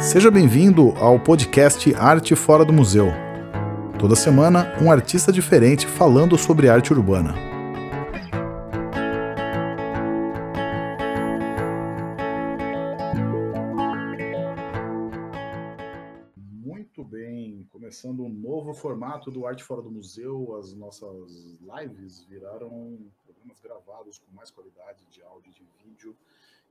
Seja bem-vindo ao podcast Arte Fora do Museu. Toda semana, um artista diferente falando sobre arte urbana. Muito bem, começando um novo formato do Arte Fora do Museu, as nossas lives viraram programas gravados com mais qualidade de áudio e de vídeo.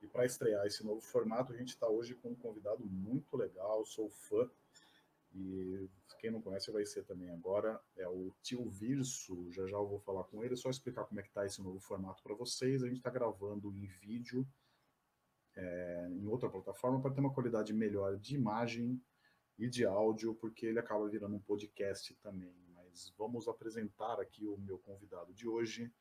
E para estrear esse novo formato, a gente está hoje com um convidado muito legal, sou fã. E quem não conhece vai ser também agora, é o Tio Virso. Já já eu vou falar com ele, só explicar como é que está esse novo formato para vocês. A gente está gravando em vídeo é, em outra plataforma para ter uma qualidade melhor de imagem e de áudio, porque ele acaba virando um podcast também. Mas vamos apresentar aqui o meu convidado de hoje.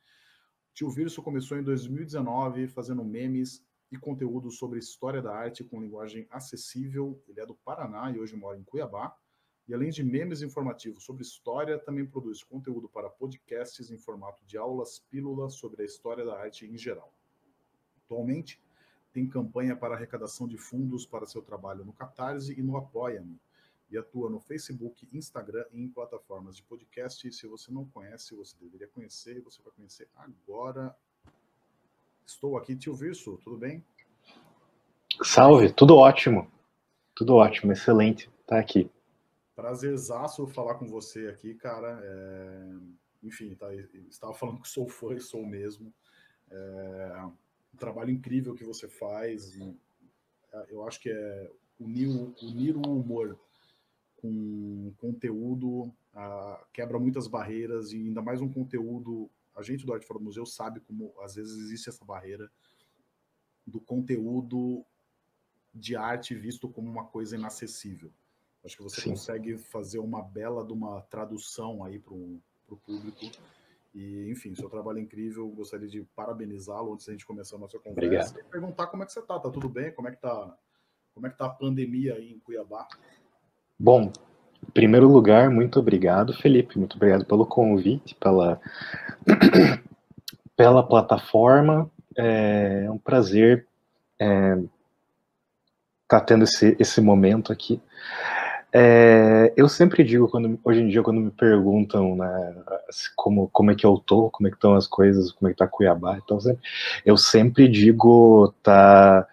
Tio Virso começou em 2019 fazendo memes e conteúdo sobre história da arte com linguagem acessível. Ele é do Paraná e hoje mora em Cuiabá. E além de memes informativos sobre história, também produz conteúdo para podcasts em formato de aulas pílulas sobre a história da arte em geral. Atualmente, tem campanha para arrecadação de fundos para seu trabalho no Catarse e no Apoia-me. E atua no Facebook, Instagram e em plataformas de podcast. Se você não conhece, você deveria conhecer e você vai conhecer agora Estou aqui, tio Virso, tudo bem? Salve, tudo ótimo. Tudo ótimo, excelente tá aqui. Prazerzaço falar com você aqui, cara. É... Enfim, tá, estava falando que sou fã e sou mesmo. É... Um trabalho incrível que você faz. Eu acho que é unir, unir o humor com conteúdo quebra muitas barreiras e ainda mais um conteúdo a gente do Arte Fora do Museu sabe como às vezes existe essa barreira do conteúdo de arte visto como uma coisa inacessível. Acho que você Sim. consegue fazer uma bela de uma tradução aí para o público. E, enfim, seu trabalho é incrível. Gostaria de parabenizá-lo antes da gente começar a nossa conversa. Obrigado. E perguntar como é que você está. Tá tudo bem? Como é que tá? Como é que tá a pandemia aí em Cuiabá? Bom, em primeiro lugar, muito obrigado, Felipe. Muito obrigado pelo convite, pela, pela plataforma. É um prazer estar é, tá tendo esse, esse momento aqui. É, eu sempre digo, quando, hoje em dia, quando me perguntam né, como, como é que eu tô, como é que estão as coisas, como é que tá Cuiabá, então eu sempre digo, tá,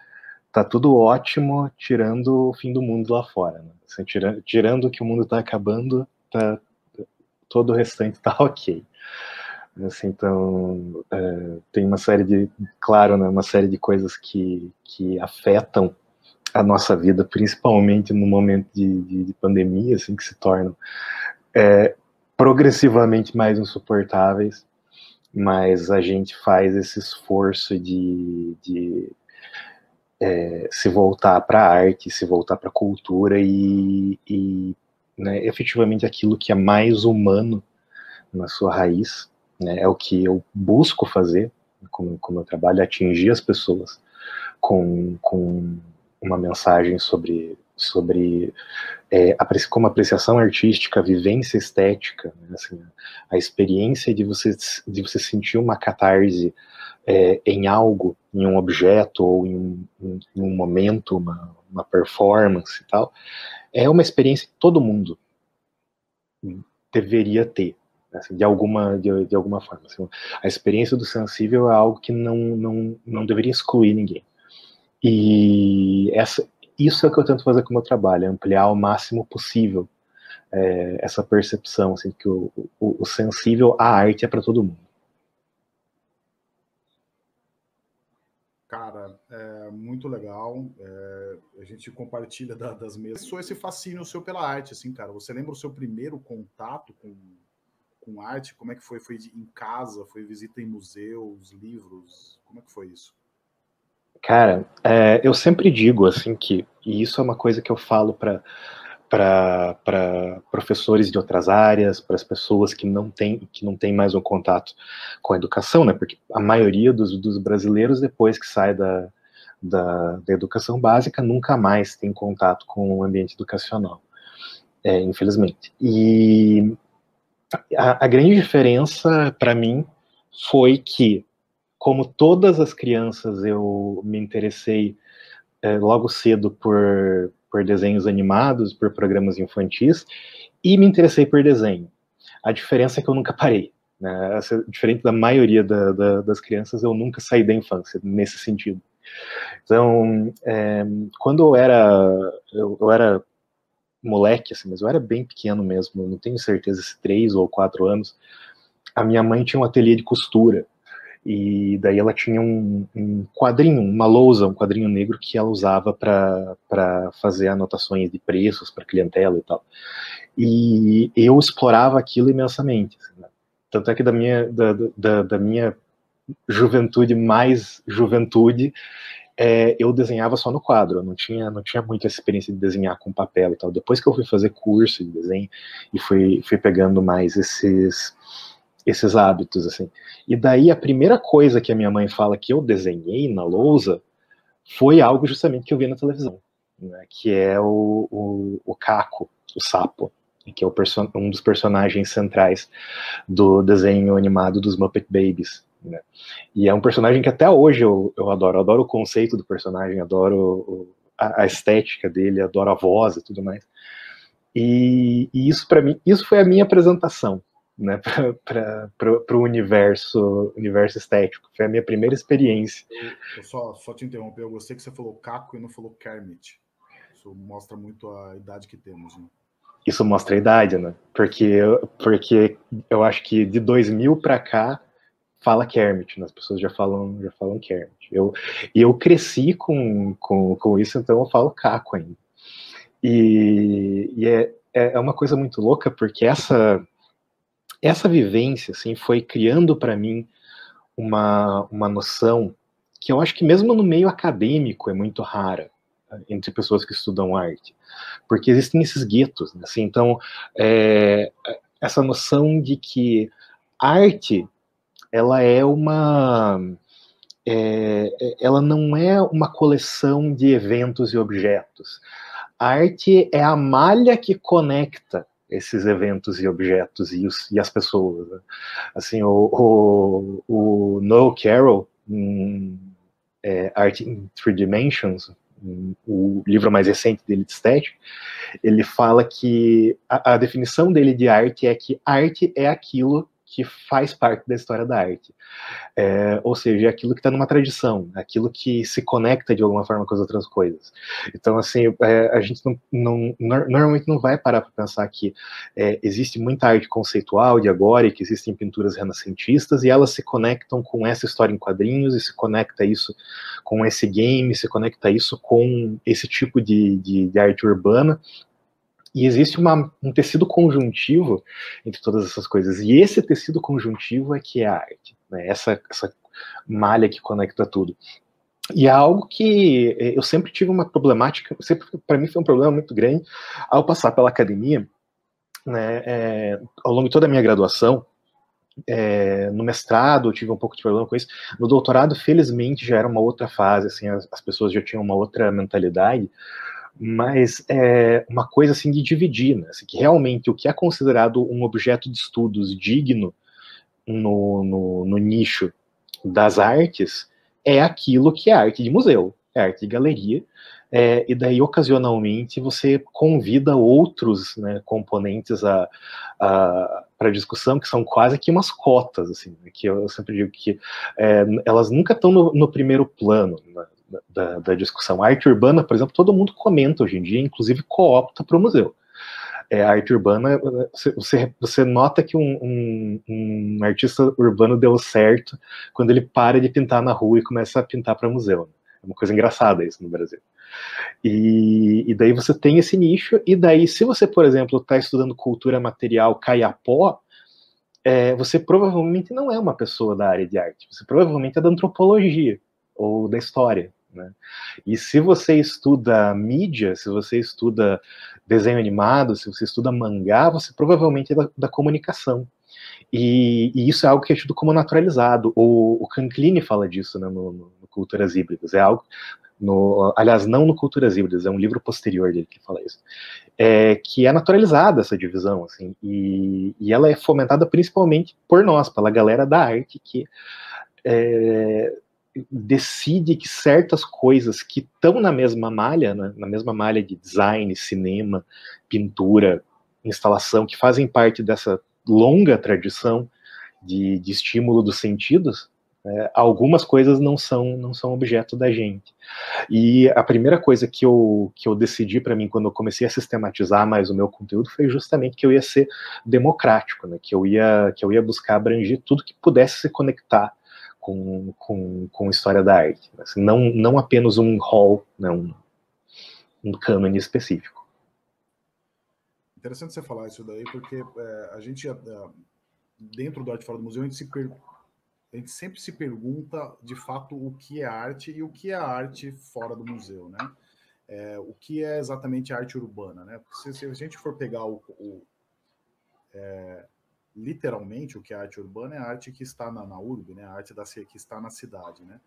tá tudo ótimo, tirando o fim do mundo lá fora. Né? Assim, tirando, tirando que o mundo está acabando, tá, todo o restante está ok. Assim, então, é, tem uma série de, claro, né, uma série de coisas que, que afetam a nossa vida, principalmente no momento de, de, de pandemia, assim, que se tornam é, progressivamente mais insuportáveis, mas a gente faz esse esforço de, de é, se voltar para a arte, se voltar para a cultura e, e né, efetivamente aquilo que é mais humano na sua raiz, né, é o que eu busco fazer com o meu trabalho, atingir as pessoas com, com uma mensagem sobre, sobre é, como apreciação artística, vivência estética, né, assim, a experiência de você, de você sentir uma catarse é, em algo, em um objeto ou em um, em um momento, uma, uma, performance e tal, é uma experiência que todo mundo deveria ter, assim, de, alguma, de, de alguma forma. Assim, a experiência do sensível é algo que não, não, não deveria excluir ninguém. E essa, isso é o que eu tento fazer com o meu trabalho, é ampliar ao máximo possível é, essa percepção, assim, que o, o, o sensível, a arte é para todo mundo. Cara, é muito legal. É, a gente compartilha da, das mesas. Só esse fascínio seu pela arte, assim, cara. Você lembra o seu primeiro contato com, com arte? Como é que foi? Foi em casa? Foi visita em museus, livros? Como é que foi isso? Cara, é, eu sempre digo assim que, e isso é uma coisa que eu falo para para professores de outras áreas, para as pessoas que não têm que não têm mais um contato com a educação, né? Porque a maioria dos, dos brasileiros depois que sai da, da, da, educação básica nunca mais tem contato com o ambiente educacional, é, infelizmente. E a, a grande diferença para mim foi que, como todas as crianças, eu me interessei é, logo cedo por por desenhos animados, por programas infantis, e me interessei por desenho. A diferença é que eu nunca parei. Né? Diferente da maioria da, da, das crianças, eu nunca saí da infância, nesse sentido. Então, é, quando eu era, eu, eu, era moleque, assim, mas eu era bem pequeno mesmo, não tenho certeza se três ou quatro anos, a minha mãe tinha um ateliê de costura, e daí ela tinha um, um quadrinho, uma lousa, um quadrinho negro que ela usava para fazer anotações de preços para clientela e tal. E eu explorava aquilo imensamente. Assim, né? Tanto é que da minha, da, da, da minha juventude mais juventude, é, eu desenhava só no quadro, eu não tinha, não tinha muita experiência de desenhar com papel e tal. Depois que eu fui fazer curso de desenho e fui, fui pegando mais esses, esses hábitos, assim. E daí a primeira coisa que a minha mãe fala que eu desenhei na lousa foi algo justamente que eu vi na televisão, né, que é o, o, o Caco, o sapo que é um dos personagens centrais do desenho animado dos Muppet Babies. Né? E é um personagem que até hoje eu, eu adoro. Eu adoro o conceito do personagem, adoro o, a, a, estética dele, adoro a voz e tudo mais. E, e isso para mim, isso foi a minha apresentação, né, para o universo, universo estético. Foi a minha primeira experiência. Eu, eu só, só te interromper, eu gostei que você falou Caco e não falou Kermit. Isso mostra muito a idade que temos, né? Isso mostra a idade, né? Porque, porque eu acho que de 2000 para cá fala Kermit, né? as pessoas já falam, já falam Kermit. Eu, e eu cresci com, com, com isso, então eu falo Caco ainda. E, e é, é uma coisa muito louca, porque essa, essa vivência assim, foi criando para mim uma, uma noção que eu acho que mesmo no meio acadêmico é muito rara entre pessoas que estudam arte, porque existem esses guetos, né? assim, então é, essa noção de que arte ela é uma é, ela não é uma coleção de eventos e objetos. A arte é a malha que conecta esses eventos e objetos e, os, e as pessoas. Né? Assim, o, o, o Noel Carroll, em é, Art in Three Dimensions, o livro mais recente dele de estética, ele fala que a, a definição dele de arte é que arte é aquilo que faz parte da história da arte. É, ou seja, é aquilo que está numa tradição, aquilo que se conecta de alguma forma com as outras coisas. Então, assim, é, a gente não, não, normalmente não vai parar para pensar que é, existe muita arte conceitual de agora e que existem pinturas renascentistas e elas se conectam com essa história em quadrinhos e se conecta isso com esse game, se conecta isso com esse tipo de, de, de arte urbana e existe uma, um tecido conjuntivo entre todas essas coisas. E esse tecido conjuntivo é que é a arte, né? essa, essa malha que conecta tudo. E é algo que eh, eu sempre tive uma problemática, sempre para mim foi um problema muito grande ao passar pela academia, né, é, ao longo de toda a minha graduação, é, no mestrado eu tive um pouco de problema com isso, no doutorado felizmente já era uma outra fase, assim, as, as pessoas já tinham uma outra mentalidade, mas é uma coisa assim de dividir, né? Assim, que realmente o que é considerado um objeto de estudos digno no, no, no, nicho das artes é aquilo que é arte de museu, é arte de galeria, é, e daí ocasionalmente você convida outros né, componentes para discussão que são quase que umas cotas, assim, né, que eu sempre digo que é, elas nunca estão no, no primeiro plano, né? Da, da, discussão. A arte urbana, por exemplo, todo mundo comenta hoje em dia, inclusive coopta para o museu. É, a arte urbana, você, você nota que um, um, um, artista urbano deu certo quando ele para de pintar na rua e começa a pintar para museu. É uma coisa engraçada isso no Brasil. E, e daí você tem esse nicho, e daí, se você, por exemplo, está estudando cultura material caiapó, é, você provavelmente não é uma pessoa da área de arte, você provavelmente é da antropologia ou da história. Né? E se você estuda mídia, se você estuda desenho animado, se você estuda mangá, você provavelmente é da, da comunicação. E, e, isso é algo que é tido como naturalizado. O, o Canclini fala disso né, no, no, Culturas Híbridas. É algo, no, aliás, não no Culturas Híbridas, é um livro posterior dele que fala isso. É, que é naturalizada essa divisão, assim, e, e ela é fomentada principalmente por nós, pela galera da arte que é, decide que certas coisas que estão na mesma malha, né, na mesma malha de design, cinema, pintura, instalação, que fazem parte dessa longa tradição de, de estímulo dos sentidos, é, algumas coisas não são não são objeto da gente. E a primeira coisa que eu, que eu decidi para mim quando eu comecei a sistematizar mais o meu conteúdo foi justamente que eu ia ser democrático, né? que eu ia que eu ia buscar abranger tudo que pudesse se conectar com, com, com história da arte, não não apenas um hall, né? um, um cânone específico. Interessante você falar isso daí, porque é, a gente é, dentro do Arte Fora do Museu a gente se per a gente sempre se pergunta, de fato, o que é arte e o que é arte fora do museu, né? É, o que é exatamente arte urbana, né? Se, se a gente for pegar o, o é, literalmente o que é arte urbana é a arte que está na, na urbe, né? A arte da que está na cidade, né?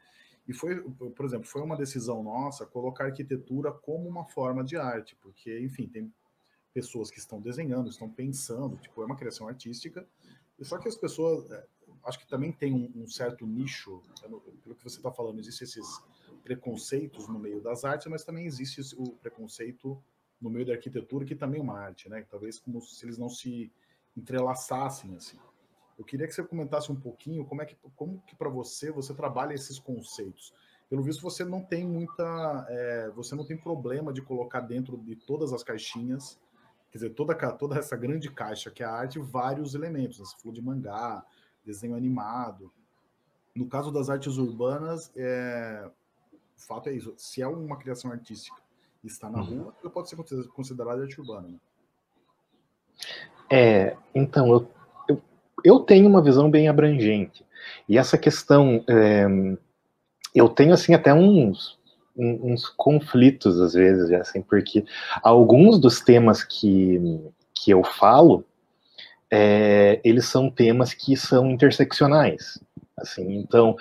E foi, por exemplo, foi uma decisão nossa colocar arquitetura como uma forma de arte, porque, enfim, tem pessoas que estão desenhando, estão pensando, tipo, é uma criação artística, só que as pessoas, é, acho que também tem um, um certo nicho, pelo que você está falando, existem esses preconceitos no meio das artes, mas também existe o preconceito no meio da arquitetura, que também é uma arte, né? Talvez como se eles não se entrelaçassem assim. Eu queria que você comentasse um pouquinho como é que, como que para você você trabalha esses conceitos. Pelo visto, você não tem muita, é, você não tem problema de colocar dentro de todas as caixinhas, quer dizer, toda, toda essa grande caixa que é a arte, vários elementos. Né? Você falou de mangá, desenho animado. No caso das artes urbanas, é... o fato é isso: se é uma criação artística e está na uhum. rua, ela pode ser considerada arte urbana. Né? É, então, eu, eu, eu, tenho uma visão bem abrangente. E essa questão, é, eu tenho assim até uns, uns conflitos às vezes, assim, porque alguns dos temas que, que eu falo, é, eles são temas que são interseccionais. Assim, então,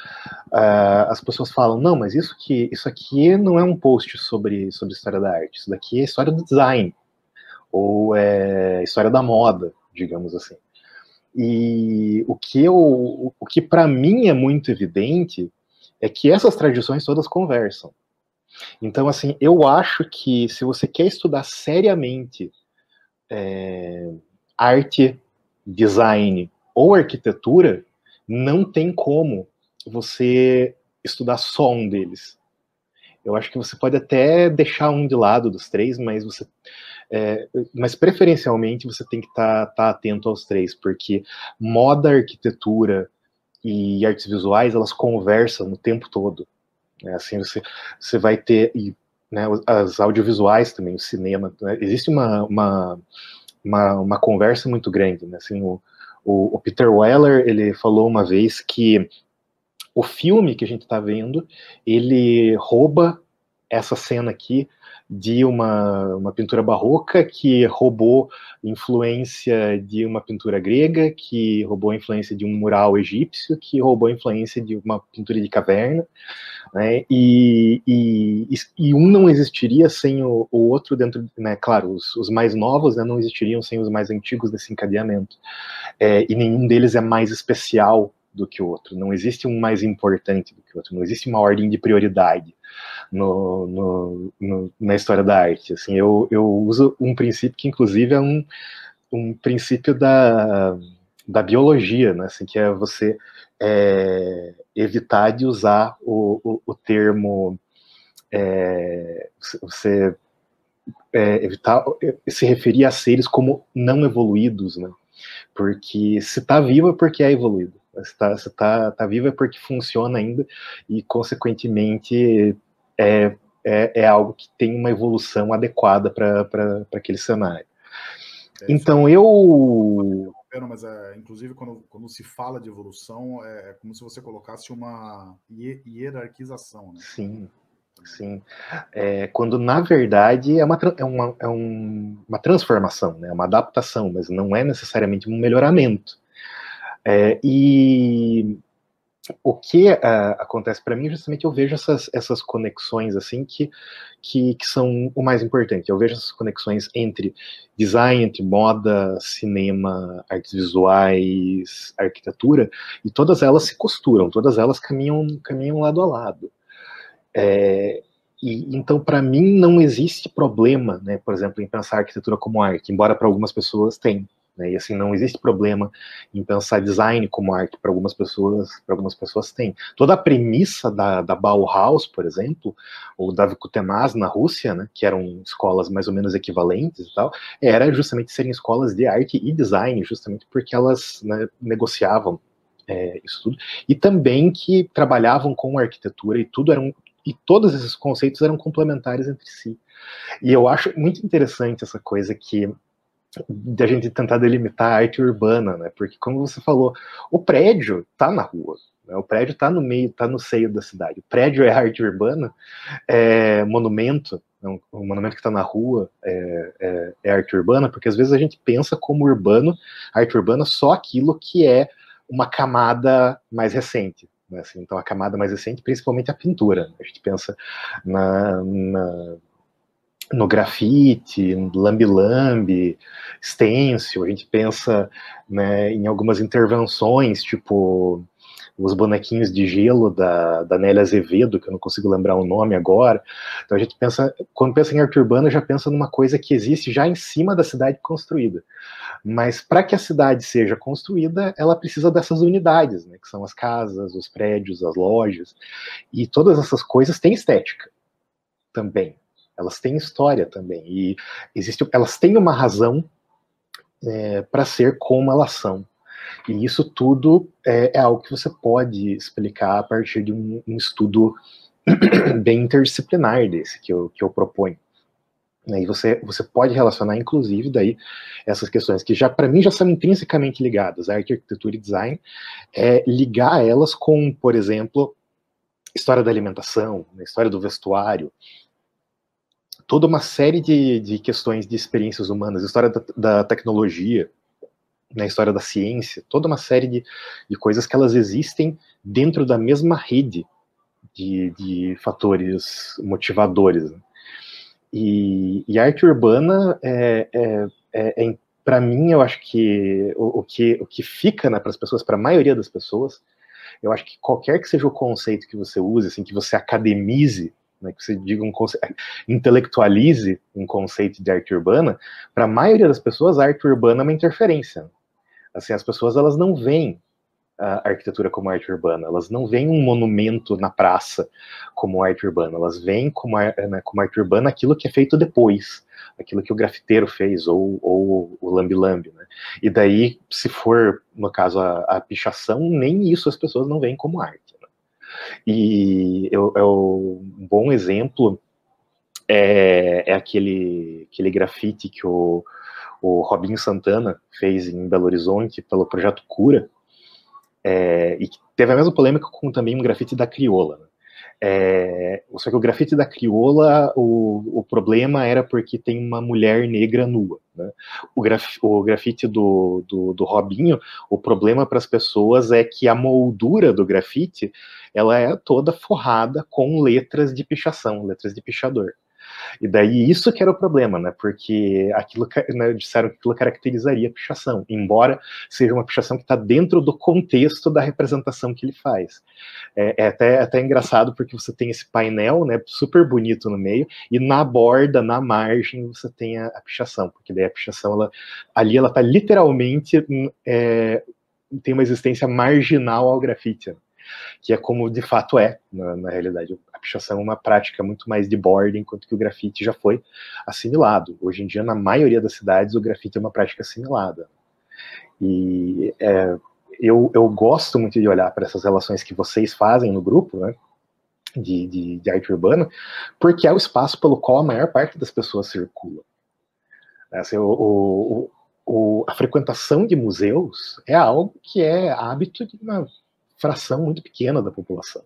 uh, as pessoas falam, não, mas isso, que, isso aqui não é um post sobre, sobre história da arte, isso daqui é história do design, ou é história da moda, digamos assim. E o que, eu, o que para mim é muito evidente é que essas tradições todas conversam. Então, assim, eu acho que se você quer estudar seriamente é, arte design ou arquitetura, não tem como você estudar só um deles. Eu acho que você pode até deixar um de lado dos três, mas você, é, mas preferencialmente você tem que estar tá, tá atento aos três, porque moda, arquitetura e artes visuais elas conversam o tempo todo. Né? Assim você, você vai ter e, né, as audiovisuais também, o cinema. Né? Existe uma, uma uma, uma conversa muito grande. Né? Assim, o, o, o, Peter Weller ele falou uma vez que o filme que a gente está vendo ele rouba essa cena aqui de uma, uma pintura barroca que roubou influência de uma pintura grega, que roubou influência de um mural egípcio, que roubou influência de uma pintura de caverna, né? E, e, e um não existiria sem o, o outro dentro, né? Claro, os, os mais novos né, não existiriam sem os mais antigos desse encadeamento. É, e nenhum deles é mais especial do que o outro. Não existe um mais importante do que o outro. Não existe uma ordem de prioridade no, no, no, na história da arte. Assim, eu, eu uso um princípio que, inclusive, é um, um princípio da, da biologia, né? Assim, que é você é, evitar de usar o, o, o termo é, você é, evitar se referir a seres como não evoluídos, né? Porque se está vivo é porque é evoluído. Está tá, tá vivo é porque funciona ainda e, consequentemente, é, é, é algo que tem uma evolução adequada para aquele cenário. É, então eu. Mas, é, inclusive, quando, quando se fala de evolução, é, é como se você colocasse uma hierarquização. Né? Sim, sim. É, quando, na verdade, é uma, é uma, é um, uma transformação, né? uma adaptação, mas não é necessariamente um melhoramento. É, e o que uh, acontece para mim, justamente eu vejo essas, essas conexões assim que, que, que, são o mais importante. Eu vejo essas conexões entre design, entre moda, cinema, artes visuais, arquitetura, e todas elas se costuram, todas elas caminham, caminham lado a lado. É, e, então, para mim, não existe problema, né, por exemplo, em pensar arquitetura como arte, embora para algumas pessoas tem. Né? E assim, não existe problema em pensar design como arte para algumas pessoas, para algumas pessoas tem. Toda a premissa da, da Bauhaus, por exemplo, ou da Vikutemaz na Rússia, né, que eram escolas mais ou menos equivalentes e tal, era justamente serem escolas de arte e design, justamente porque elas né, negociavam é, isso tudo, e também que trabalhavam com arquitetura e tudo eram e todos esses conceitos eram complementares entre si. E eu acho muito interessante essa coisa que de a gente tentar delimitar a arte urbana, né? Porque como você falou, o prédio tá na rua, né? o prédio tá no meio, tá no seio da cidade. O prédio é arte urbana, é monumento, né? o monumento que está na rua é, é, é, arte urbana, porque às vezes a gente pensa como urbano, arte urbana, só aquilo que é uma camada mais recente. Né? Assim, então, a camada mais recente, principalmente a pintura. A gente pensa na, na no grafite, lambi-lambi, stencil, a gente pensa né, em algumas intervenções, tipo os bonequinhos de gelo da, da Nélia Azevedo, que eu não consigo lembrar o nome agora. Então a gente pensa, quando pensa em arte urbana, já pensa numa coisa que existe já em cima da cidade construída. Mas para que a cidade seja construída, ela precisa dessas unidades, né, que são as casas, os prédios, as lojas, e todas essas coisas têm estética também elas têm história também, e existe, elas têm uma razão é, para ser como elas são. E isso tudo é, é, algo que você pode explicar a partir de um, um estudo bem interdisciplinar desse que eu, que eu proponho. Né, e você, você pode relacionar, inclusive, daí essas questões que já para mim já são intrinsecamente ligadas, a arquitetura e design, é ligar elas com, por exemplo, história da alimentação, né, história do vestuário, toda uma série de, de questões de experiências humanas, história da, da tecnologia, na né, história da ciência, toda uma série de, de coisas que elas existem dentro da mesma rede de, de fatores motivadores. Né? E, e, arte urbana é, é, é, é para mim, eu acho que o, o que o que fica né, para as pessoas, para a maioria das pessoas, eu acho que qualquer que seja o conceito que você use, assim, que você academize né, que você diga um intelectualize um conceito de arte urbana, para a maioria das pessoas a arte urbana é uma interferência. Assim, as pessoas elas não veem a arquitetura como arte urbana, elas não veem um monumento na praça como arte urbana, elas veem como, né, como arte urbana aquilo que é feito depois, aquilo que o grafiteiro fez, ou, ou o lambi-lambi, né? E daí, se for, no caso, a, a pichação, nem isso as pessoas não veem como arte. E eu, eu, um bom exemplo é, é, aquele, aquele grafite que o, o Robinho Santana fez em Belo Horizonte pelo projeto Cura, é, e teve a mesma polêmica com também um grafite da Crioula. Né? É, só que o grafite da crioula, o, o problema era porque tem uma mulher negra nua. O, graf, o grafite do, do, do Robinho, o problema para as pessoas é que a moldura do grafite ela é toda forrada com letras de pichação, letras de pichador. E daí isso que era o problema, né? Porque aquilo né, disseram que aquilo caracterizaria a pichação, embora seja uma pichação que está dentro do contexto da representação que ele faz. É, é até, é até engraçado porque você tem esse painel, né, super bonito no meio, e na borda, na margem, você tem a, a pichação, porque daí a pichação, ela, ali ela está literalmente hum, é, tem uma existência marginal ao grafite. Né? que é como de fato é, na, na, realidade. Pichação é uma prática muito mais de borda, enquanto que o grafite já foi assimilado. Hoje em dia, na maioria das cidades, o grafite é uma prática assimilada. E é, eu, eu gosto muito de olhar para essas relações que vocês fazem no grupo, né? De, de, de, arte urbana, porque é o espaço pelo qual a maior parte das pessoas circula. Assim, o, o, o, a frequentação de museus é algo que é hábito de uma fração muito pequena da população,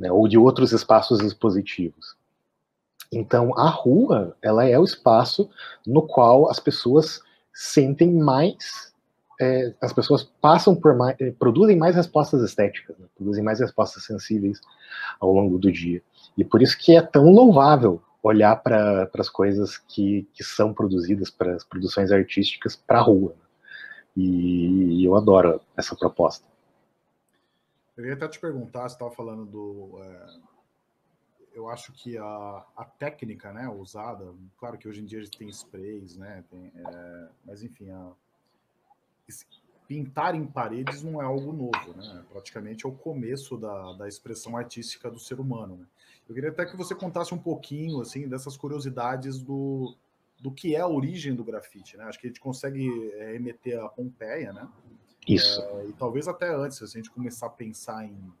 né, ou de outros espaços expositivos. Então, a rua, ela é o espaço no qual as pessoas sentem mais é, as pessoas passam por mais, é, produzem mais respostas estéticas, né? produzem mais respostas sensíveis ao longo do dia. E por isso que é tão louvável olhar para as coisas que, que são produzidas, para as produções artísticas, para a rua. E, e, eu adoro essa proposta. Eu ia até te perguntar, você estava falando do. É, eu acho que a, a técnica né, usada, claro que hoje em dia a gente tem sprays, né? Tem, é, mas enfim, a, pintar em paredes não é algo novo, né? Praticamente é o começo da, da expressão artística do ser humano. Né? Eu queria até que você contasse um pouquinho assim dessas curiosidades do, do que é a origem do grafite, né? Acho que a gente consegue é, remeter a Pompeia, né? Isso. É, e talvez até antes, se a gente começar a pensar em,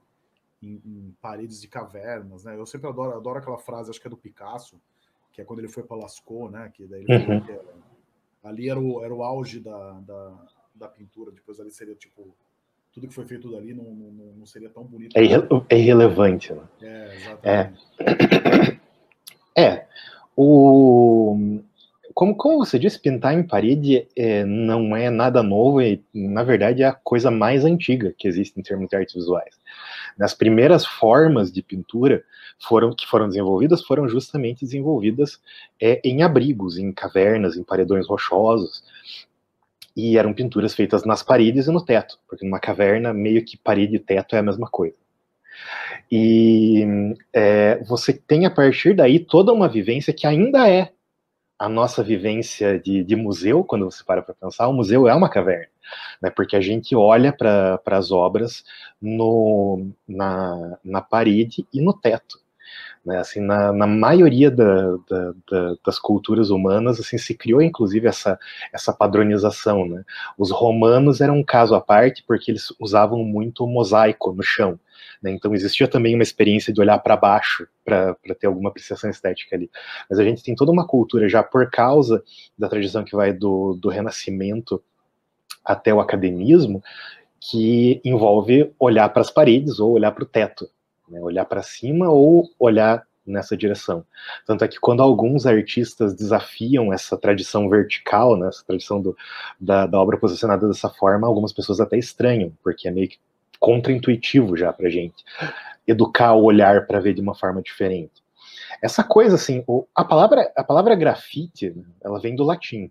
em, em, paredes de cavernas, né? Eu sempre adoro, adoro aquela frase, acho que é do Picasso, que é quando ele foi para Lascaux, né? Que daí uhum. que era, ali era o, era o auge da, da, da pintura, depois ali seria tipo tudo que foi feito dali não, não, não seria tão bonito. É, irre é irrelevante, né? É, exatamente. É. é. O, como, como você disse, pintar em parede é, não é nada novo e, na verdade, é a coisa mais antiga que existe em termos de artes visuais. As primeiras formas de pintura foram que foram desenvolvidas foram justamente desenvolvidas é, em abrigos, em cavernas, em paredões rochosos, e eram pinturas feitas nas paredes e no teto, porque numa caverna, meio que parede e teto é a mesma coisa. E é, você tem a partir daí toda uma vivência que ainda é a nossa vivência de, de museu, quando você para para pensar, o museu é uma caverna, né, porque a gente olha para as obras no, na, na parede e no teto. Né, assim, na, na maioria da, da, da, das culturas humanas, assim, se criou inclusive essa, essa padronização. Né? Os romanos eram um caso à parte porque eles usavam muito mosaico no chão. Né? Então existia também uma experiência de olhar para baixo para ter alguma apreciação estética ali. Mas a gente tem toda uma cultura já por causa da tradição que vai do, do Renascimento até o academismo, que envolve olhar para as paredes ou olhar para o teto né, olhar para cima ou olhar nessa direção. Tanto é que quando alguns artistas desafiam essa tradição vertical, né, essa tradição do, da, da, obra posicionada dessa forma, algumas pessoas até estranham, porque é meio que contraintuitivo já para gente educar o olhar para ver de uma forma diferente. Essa coisa assim, a palavra a palavra grafite, ela vem do latim.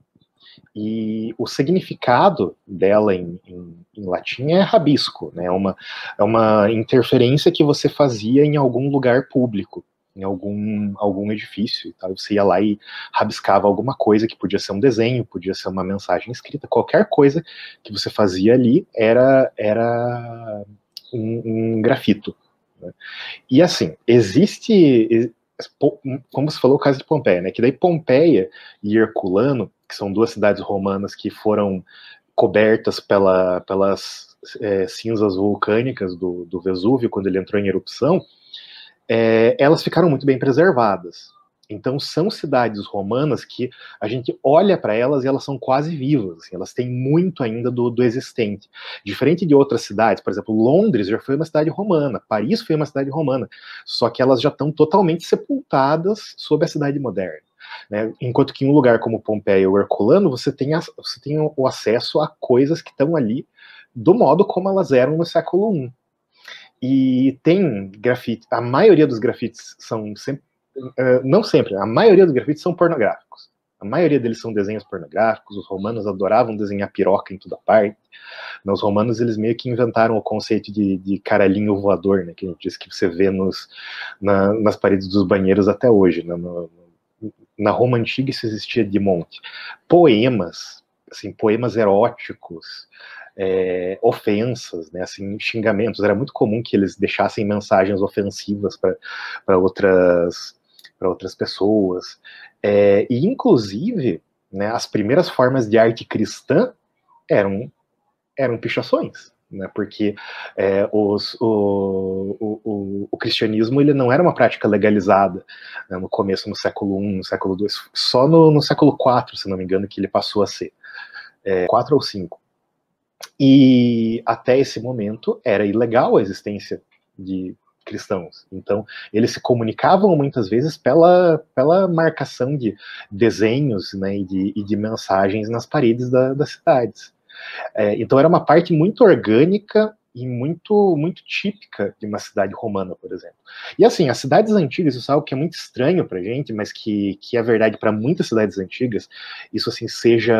E o significado dela em, em, em, latim é rabisco, né? é, uma, é uma interferência que você fazia em algum lugar público, em algum, algum edifício. Tá? Você ia lá e rabiscava alguma coisa que podia ser um desenho, podia ser uma mensagem escrita, qualquer coisa que você fazia ali era, era um, um grafito. Né? E assim, existe como você falou, o caso de Pompeia, né? Que daí Pompeia e Herculano, que são duas cidades romanas que foram cobertas pela, pelas é, cinzas vulcânicas do, do, Vesúvio quando ele entrou em erupção, é, elas ficaram muito bem preservadas. Então são cidades romanas que a gente olha para elas e elas são quase vivas, assim, elas têm muito ainda do, do, existente. Diferente de outras cidades, por exemplo, Londres já foi uma cidade romana, Paris foi uma cidade romana, só que elas já estão totalmente sepultadas sob a cidade moderna. Né? Enquanto que em um lugar como Pompeia ou Herculano, você tem, a, você tem o acesso a coisas que estão ali do modo como elas eram no século I. E tem grafite, a maioria dos grafites são sempre eh, não sempre, a maioria dos grafites são pornográficos. A maioria deles são desenhos pornográficos, os romanos adoravam desenhar piroca em toda parte. Os romanos, eles meio que inventaram o conceito de, de caralhinho voador, né, que a gente diz que você vê nos, na, nas paredes dos banheiros até hoje. Né, no, na Roma Antiga isso existia de monte. Poemas, assim, poemas eróticos, é, ofensas, né, assim, xingamentos. Era muito comum que eles deixassem mensagens ofensivas para outras outras pessoas. É, e, inclusive, né, as primeiras formas de arte cristã eram, eram pichações. Né, porque é, os, o, o, o, cristianismo ele não era uma prática legalizada né, no começo, no século I, no século II, só no, no século IV, se não me engano, que ele passou a ser. É, 4 ou 5. E até esse momento era ilegal a existência de cristãos. Então, eles se comunicavam muitas vezes pela, pela marcação de desenhos né, e, de, e de mensagens nas paredes da, das cidades. É, então era uma parte muito orgânica e muito muito típica de uma cidade romana, por exemplo. E assim, as cidades antigas, isso é algo que é muito estranho para gente, mas que, que é verdade para muitas cidades antigas. Isso assim, seja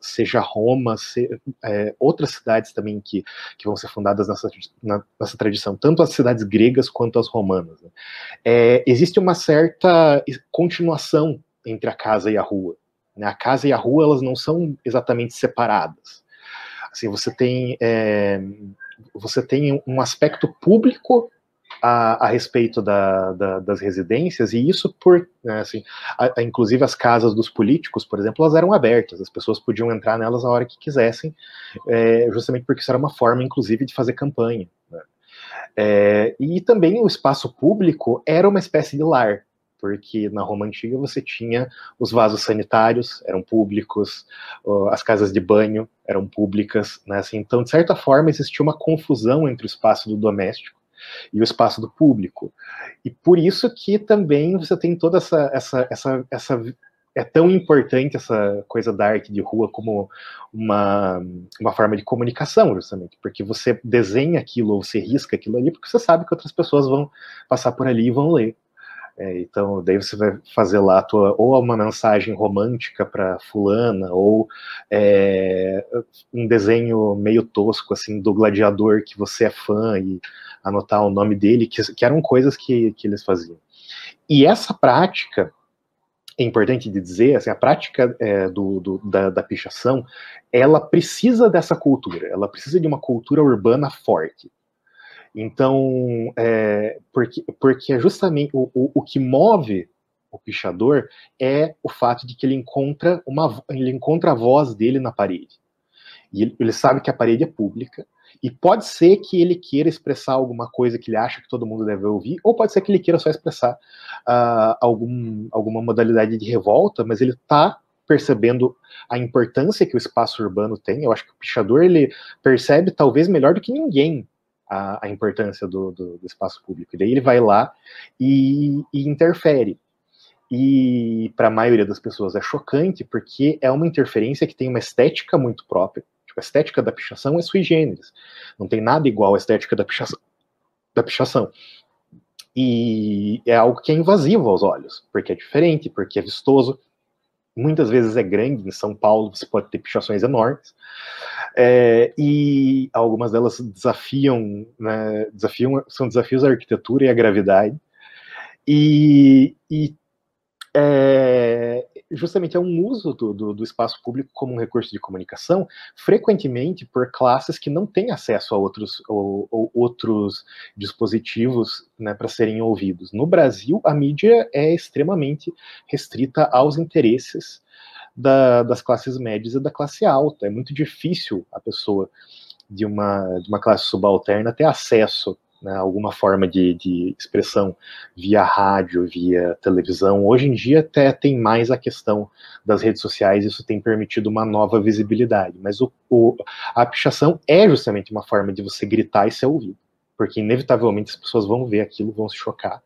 seja Roma, se, é, outras cidades também que, que vão ser fundadas nessa, na, nessa tradição, tanto as cidades gregas quanto as romanas. Né? É, existe uma certa continuação entre a casa e a rua. Né? A casa e a rua elas não são exatamente separadas. Assim, você tem é, você tem um aspecto público a, a respeito da, da, das residências, e isso por, né, assim, a, a, inclusive as casas dos políticos, por exemplo, elas eram abertas, as pessoas podiam entrar nelas a hora que quisessem, é, justamente porque isso era uma forma, inclusive, de fazer campanha. Né. É, e também o espaço público era uma espécie de lar, porque na Roma Antiga você tinha os vasos sanitários, eram públicos, as casas de banho eram públicas, né? Assim, então, de certa forma, existia uma confusão entre o espaço do doméstico e o espaço do público. E por isso que também você tem toda essa, essa, essa, essa é tão importante essa coisa da arte de rua como uma, uma forma de comunicação, justamente, porque você desenha aquilo ou você risca aquilo ali, porque você sabe que outras pessoas vão passar por ali e vão ler. É, então, daí você vai fazer lá tua, ou uma mensagem romântica para fulana, ou é, um desenho meio tosco, assim, do gladiador que você é fã e anotar o nome dele, que, que eram coisas que, que eles faziam. E essa prática, é importante de dizer, assim, a prática é, do, do, da, da pichação, ela precisa dessa cultura, ela precisa de uma cultura urbana forte. Então, é, porque, porque é justamente o, o, o, que move o pichador é o fato de que ele encontra uma ele encontra a voz dele na parede. E ele, ele sabe que a parede é pública, e pode ser que ele queira expressar alguma coisa que ele acha que todo mundo deve ouvir, ou pode ser que ele queira só expressar uh, algum, alguma modalidade de revolta, mas ele está percebendo a importância que o espaço urbano tem. Eu acho que o pichador ele percebe talvez melhor do que ninguém a, a importância do, do, do, espaço público. E daí ele vai lá e, e interfere. E para a maioria das pessoas é chocante, porque é uma interferência que tem uma estética muito própria. Tipo, a estética da pichação é sui generis. Não tem nada igual à estética da pichação. Da pichação. E é algo que é invasivo aos olhos, porque é diferente, porque é vistoso. Muitas vezes é grande. Em São Paulo você pode ter pichações enormes. É, e algumas delas desafiam, né, desafiam, são desafios à arquitetura e à gravidade. E, e é, justamente é um uso do, do, do, espaço público como um recurso de comunicação, frequentemente por classes que não têm acesso a outros, ou, ou outros dispositivos né, para serem ouvidos. No Brasil, a mídia é extremamente restrita aos interesses da, das classes médias e da classe alta. É muito difícil a pessoa de uma, de uma classe subalterna ter acesso né, alguma forma de, de expressão via rádio, via televisão. Hoje em dia até tem mais a questão das redes sociais, isso tem permitido uma nova visibilidade. Mas o, o, a pichação é justamente uma forma de você gritar e ser ouvido. Porque inevitavelmente as pessoas vão ver aquilo, vão se chocar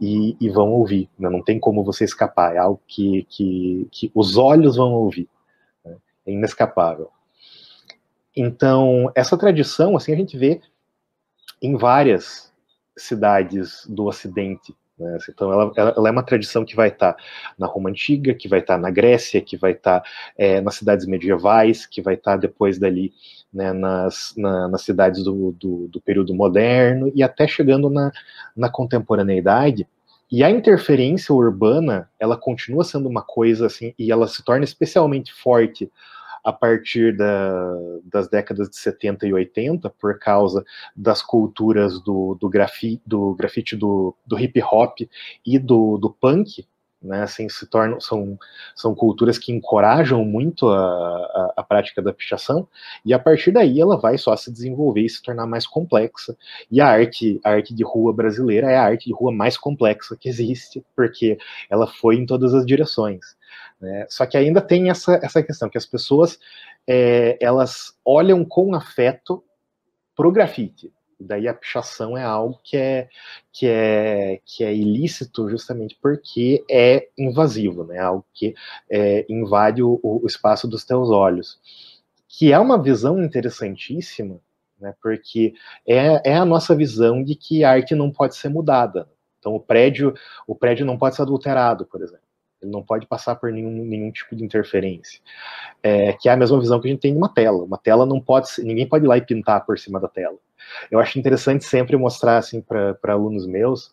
e, e vão ouvir. Né? Não tem como você escapar, é algo que, que, que os olhos vão ouvir. Né? É inescapável. Então, essa tradição, assim, a gente vê em várias cidades do Ocidente. Né? Então, ela, ela, ela, é uma tradição que vai estar tá na Roma Antiga, que vai estar tá na Grécia, que vai estar tá, é, nas cidades medievais, que vai estar tá depois dali né, nas, na, nas cidades do, do, do, período moderno e até chegando na, na contemporaneidade. E a interferência urbana, ela continua sendo uma coisa assim, e ela se torna especialmente forte a partir da, das décadas de 70 e 80, por causa das culturas do, do, grafi, do grafite do, do hip hop e do, do punk, né, assim, se tornam, são, são culturas que encorajam muito a, a, a, prática da pichação, e a partir daí ela vai só se desenvolver e se tornar mais complexa, e a arte, a arte de rua brasileira é a arte de rua mais complexa que existe, porque ela foi em todas as direções. Né? Só que ainda tem essa, essa questão, que as pessoas, é, elas olham com afeto pro grafite, daí a pichação é algo que é, que é, que é ilícito justamente porque é invasivo, né? Algo que é, invade o, o, espaço dos teus olhos. que é uma visão interessantíssima, né, porque é, é a nossa visão de que a arte não pode ser mudada. Então o prédio, o prédio não pode ser adulterado, por exemplo. Ele não pode passar por nenhum, nenhum tipo de interferência. É, que é a mesma visão que a gente tem de uma tela. Uma tela não pode ninguém pode ir lá e pintar por cima da tela. Eu acho interessante sempre mostrar assim para alunos meus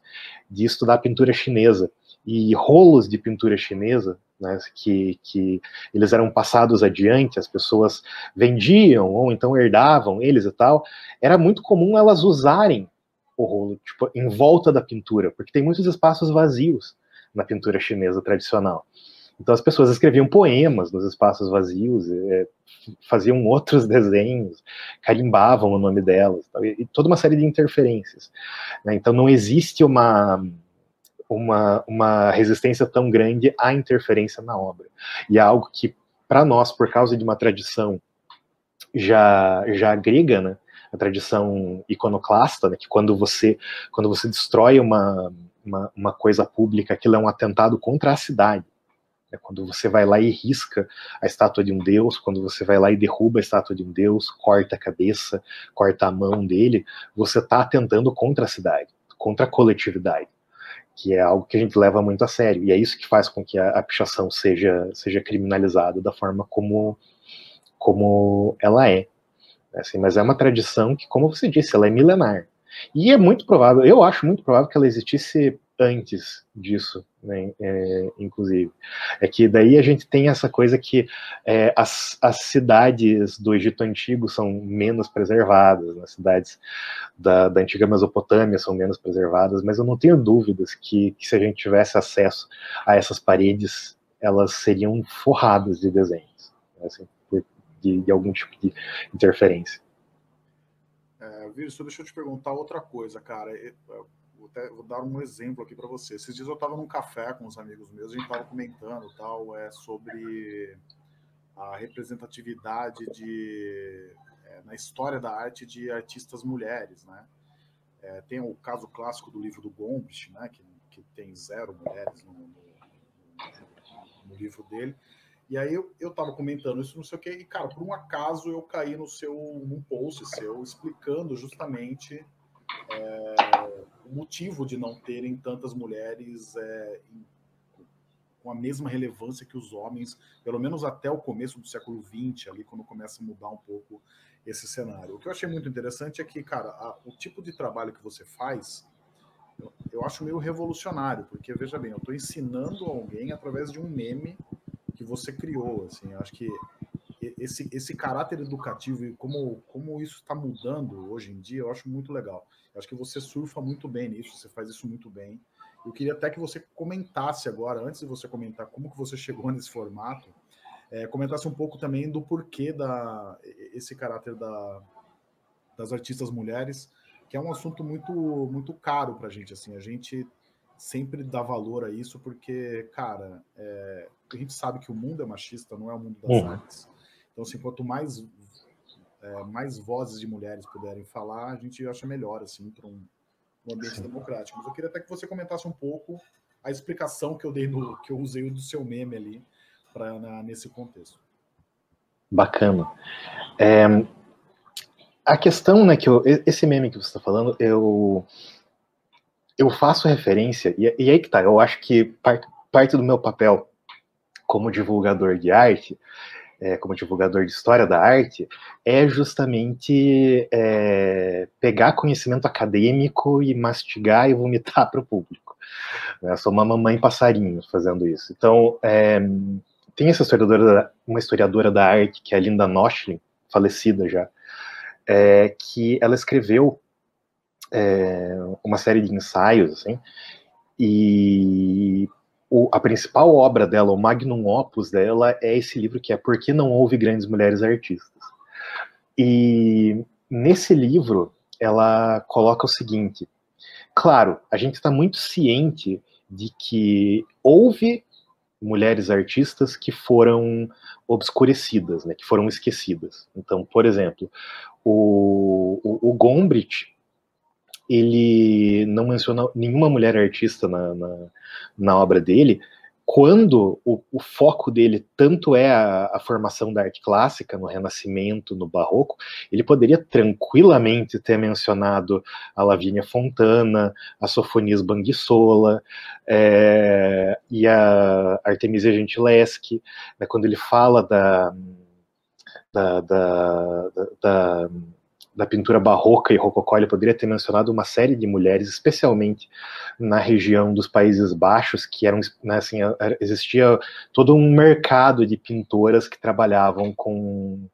de estudar pintura chinesa e rolos de pintura chinesa, né, que, que eles eram passados adiante, as pessoas vendiam ou então herdavam eles e tal. Era muito comum elas usarem o rolo tipo, em volta da pintura, porque tem muitos espaços vazios na pintura chinesa tradicional. Então as pessoas escreviam poemas nos espaços vazios, é, faziam outros desenhos, carimbavam o nome delas, e, e, toda uma série de interferências. Né? Então não existe uma, uma, uma resistência tão grande à interferência na obra. E é algo que, para nós, por causa de uma tradição já, já grega, né? a tradição iconoclasta, né? que quando você, quando você destrói uma, uma, uma coisa pública, aquilo é um atentado contra a cidade. É quando você vai lá e risca a estátua de um deus, quando você vai lá e derruba a estátua de um deus, corta a cabeça, corta a mão dele, você está atentando contra a cidade, contra a coletividade, que é algo que a gente leva muito a sério. E é isso que faz com que a, a pichação seja, seja criminalizada da forma como, como ela é. Assim, mas é uma tradição que, como você disse, ela é milenar. E é muito provável, eu acho muito provável que ela existisse antes disso, né, é, inclusive. É que daí a gente tem essa coisa que é, as, as cidades do Egito Antigo são menos preservadas, as cidades da, da antiga Mesopotâmia são menos preservadas, mas eu não tenho dúvidas que, que se a gente tivesse acesso a essas paredes, elas seriam forradas de desenhos, né, assim, de, de algum tipo de interferência. Vírus, deixa eu te perguntar outra coisa, cara. Vou, até, vou dar um exemplo aqui para você. Esses dias eu estava num café com os amigos meus, a gente estava comentando tal, é, sobre a representatividade de, é, na história da arte de artistas mulheres, né? É, tem o caso clássico do livro do Gombrich, né, que, que tem zero mulheres no, no, no livro dele. E aí eu, eu tava comentando isso, não sei o quê, e, cara, por um acaso eu caí no seu, num post seu, explicando justamente é, o motivo de não terem tantas mulheres é, em, com a mesma relevância que os homens, pelo menos até o começo do século XX, ali, quando começa a mudar um pouco esse cenário. O que eu achei muito interessante é que, cara, a, o tipo de trabalho que você faz, eu, eu acho meio revolucionário, porque, veja bem, eu estou ensinando alguém através de um meme você criou, assim, acho que esse, esse caráter educativo e como, como isso está mudando hoje em dia, eu acho muito legal. Eu acho que você surfa muito bem nisso, você faz isso muito bem. Eu queria até que você comentasse agora, antes de você comentar como que você chegou nesse formato, é, comentasse um pouco também do porquê da esse caráter da, das artistas mulheres, que é um assunto muito muito caro para a gente. Assim, a gente sempre dá valor a isso, porque, cara, é, a gente sabe que o mundo é machista, não é o mundo das uhum. artes. Então, assim, quanto mais, é, mais vozes de mulheres puderem falar, a gente acha melhor, assim, para um, um, ambiente democrático. Mas eu queria até que você comentasse um pouco a explicação que eu dei no, que eu usei do seu meme ali, para nesse contexto. Bacana. É, a questão, né, que eu, esse meme que você está falando, eu eu faço referência, e, e aí que tá, eu acho que parte, parte do meu papel como divulgador de arte, é, como divulgador de história da arte, é justamente é, pegar conhecimento acadêmico e mastigar e vomitar para o público. Eu sou uma mamãe passarinho fazendo isso. Então, é, tem essa historiadora, uma historiadora da arte, que é a Linda Nochlin, falecida já, é, que ela escreveu é, uma série de ensaios, assim, e o, a principal obra dela, o magnum opus dela, é esse livro que é Por que não houve grandes mulheres artistas? E nesse livro, ela coloca o seguinte: claro, a gente está muito ciente de que houve mulheres artistas que foram obscurecidas, né, que foram esquecidas. Então, por exemplo, o, o, o Gombrich, ele não menciona nenhuma mulher artista na, na, na obra dele, quando o, o, foco dele tanto é a, a, formação da arte clássica, no Renascimento, no Barroco, ele poderia tranquilamente ter mencionado a Lavínia Fontana, a Sofonias Banguissola é, e a Artemisia Gentileschi, né, quando ele fala da, da, da, da da pintura barroca e rococó, ele poderia ter mencionado uma série de mulheres, especialmente na região dos Países Baixos, que eram, né, assim, existia todo um mercado de pintoras que trabalhavam com,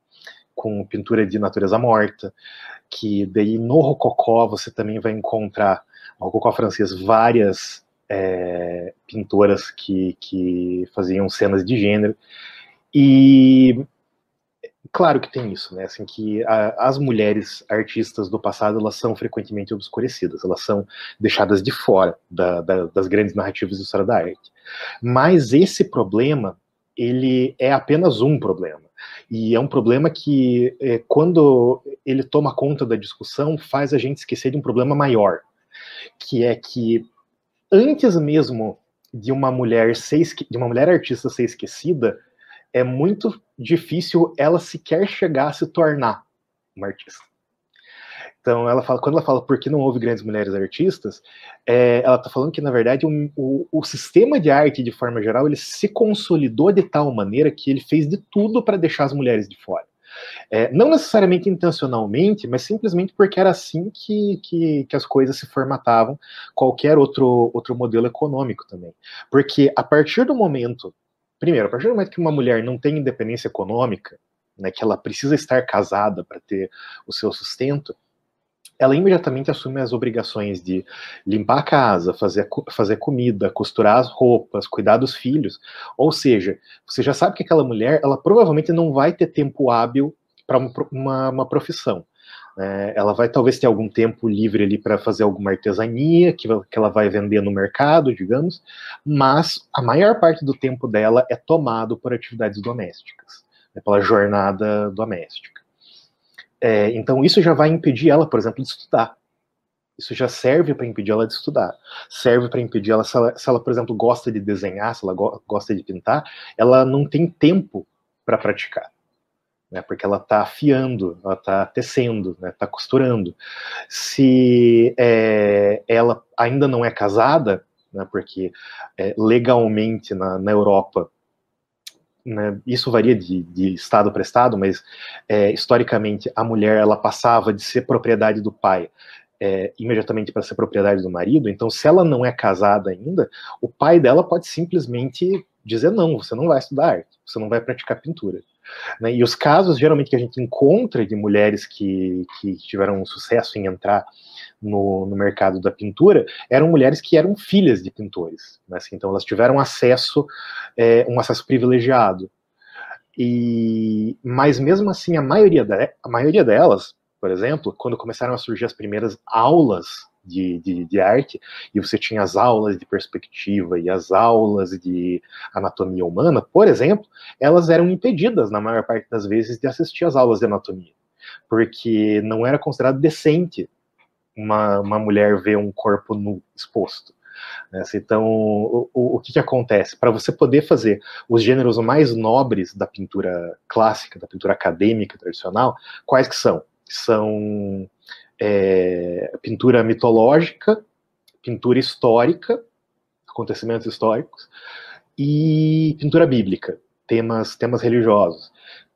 com pintura de natureza morta, que daí no rococó você também vai encontrar, no rococó francês, várias é, pintoras que, que faziam cenas de gênero, e claro que tem isso, né? Assim que a, as mulheres artistas do passado elas são frequentemente obscurecidas, elas são deixadas de fora da, da, das grandes narrativas da história da arte. Mas esse problema ele é apenas um problema. E é um problema que, é, quando ele toma conta da discussão, faz a gente esquecer de um problema maior, que é que antes mesmo de uma mulher ser, de uma mulher artista ser esquecida, é muito difícil ela sequer chegar a se tornar uma artista. Então, ela fala, quando ela fala por que não houve grandes mulheres artistas, é, ela está falando que, na verdade, um, o, o, sistema de arte, de forma geral, ele se consolidou de tal maneira que ele fez de tudo para deixar as mulheres de fora. É, não necessariamente intencionalmente, mas simplesmente porque era assim que, que, que, as coisas se formatavam, qualquer outro, outro modelo econômico também. Porque a partir do momento Primeiro, a partir do momento que uma mulher não tem independência econômica, né, que ela precisa estar casada para ter o seu sustento, ela imediatamente assume as obrigações de limpar a casa, fazer, fazer comida, costurar as roupas, cuidar dos filhos. Ou seja, você já sabe que aquela mulher, ela provavelmente não vai ter tempo hábil para uma, uma, uma profissão. É, ela vai talvez ter algum tempo livre ali para fazer alguma artesania que, que ela vai vender no mercado, digamos, mas a maior parte do tempo dela é tomado por atividades domésticas, né, pela jornada doméstica. É, então isso já vai impedir ela, por exemplo, de estudar. Isso já serve para impedir ela de estudar. Serve para impedir ela se, ela, se ela, por exemplo, gosta de desenhar, se ela go gosta de pintar, ela não tem tempo para praticar né, porque ela está afiando, ela está tecendo, está né, tá costurando. Se é, ela ainda não é casada, né, porque é, legalmente na, na Europa né, isso varia de, de, estado para estado, mas é, historicamente a mulher ela passava de ser propriedade do pai é, imediatamente para ser propriedade do marido. Então, se ela não é casada ainda, o pai dela pode simplesmente dizer não, você não vai estudar arte, você não vai praticar pintura. Né? E os casos, geralmente, que a gente encontra de mulheres que, que tiveram sucesso em entrar no, no, mercado da pintura eram mulheres que eram filhas de pintores. Né? Assim, então, elas tiveram acesso, é, um acesso privilegiado. E, mas mesmo assim, a maioria, de, a maioria delas, por exemplo, quando começaram a surgir as primeiras aulas de, de, de, arte, e você tinha as aulas de perspectiva e as aulas de anatomia humana, por exemplo, elas eram impedidas, na maior parte das vezes, de assistir às aulas de anatomia, porque não era considerado decente uma, uma mulher ver um corpo nu exposto. Né? Então, o, o, o que, que acontece? Para você poder fazer os gêneros mais nobres da pintura clássica, da pintura acadêmica tradicional, quais que são? São é, pintura mitológica, pintura histórica, acontecimentos históricos, e pintura bíblica, temas, temas religiosos.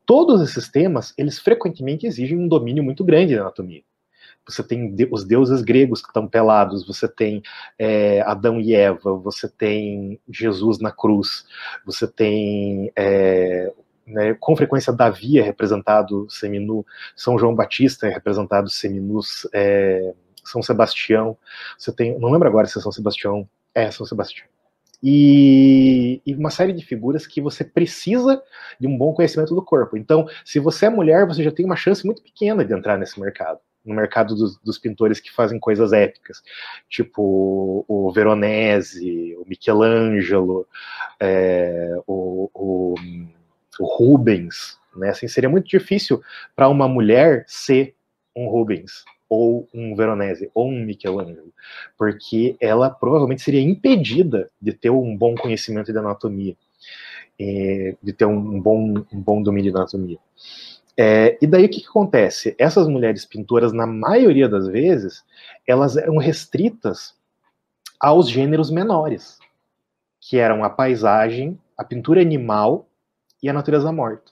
Todos esses temas, eles frequentemente exigem um domínio muito grande da anatomia. Você tem os deuses gregos que estão pelados, você tem é, Adão e Eva, você tem Jesus na cruz, você tem é, né, com frequência Davi é representado seminu, São João Batista é representado seminus, é, São Sebastião, você tem, não lembro agora se é São Sebastião, é São Sebastião. E, e, uma série de figuras que você precisa de um bom conhecimento do corpo. Então, se você é mulher, você já tem uma chance muito pequena de entrar nesse mercado, no mercado dos, dos pintores que fazem coisas épicas, tipo o Veronese, o Michelangelo, é, o, o o Rubens, né? Assim, seria muito difícil para uma mulher ser um Rubens, ou um Veronese, ou um Michelangelo, porque ela provavelmente seria impedida de ter um bom conhecimento de anatomia, é, de ter um bom, um bom domínio da anatomia. É, e daí o que, que, acontece? Essas mulheres pintoras, na maioria das vezes, elas eram restritas aos gêneros menores, que eram a paisagem, a pintura animal e a natureza morta.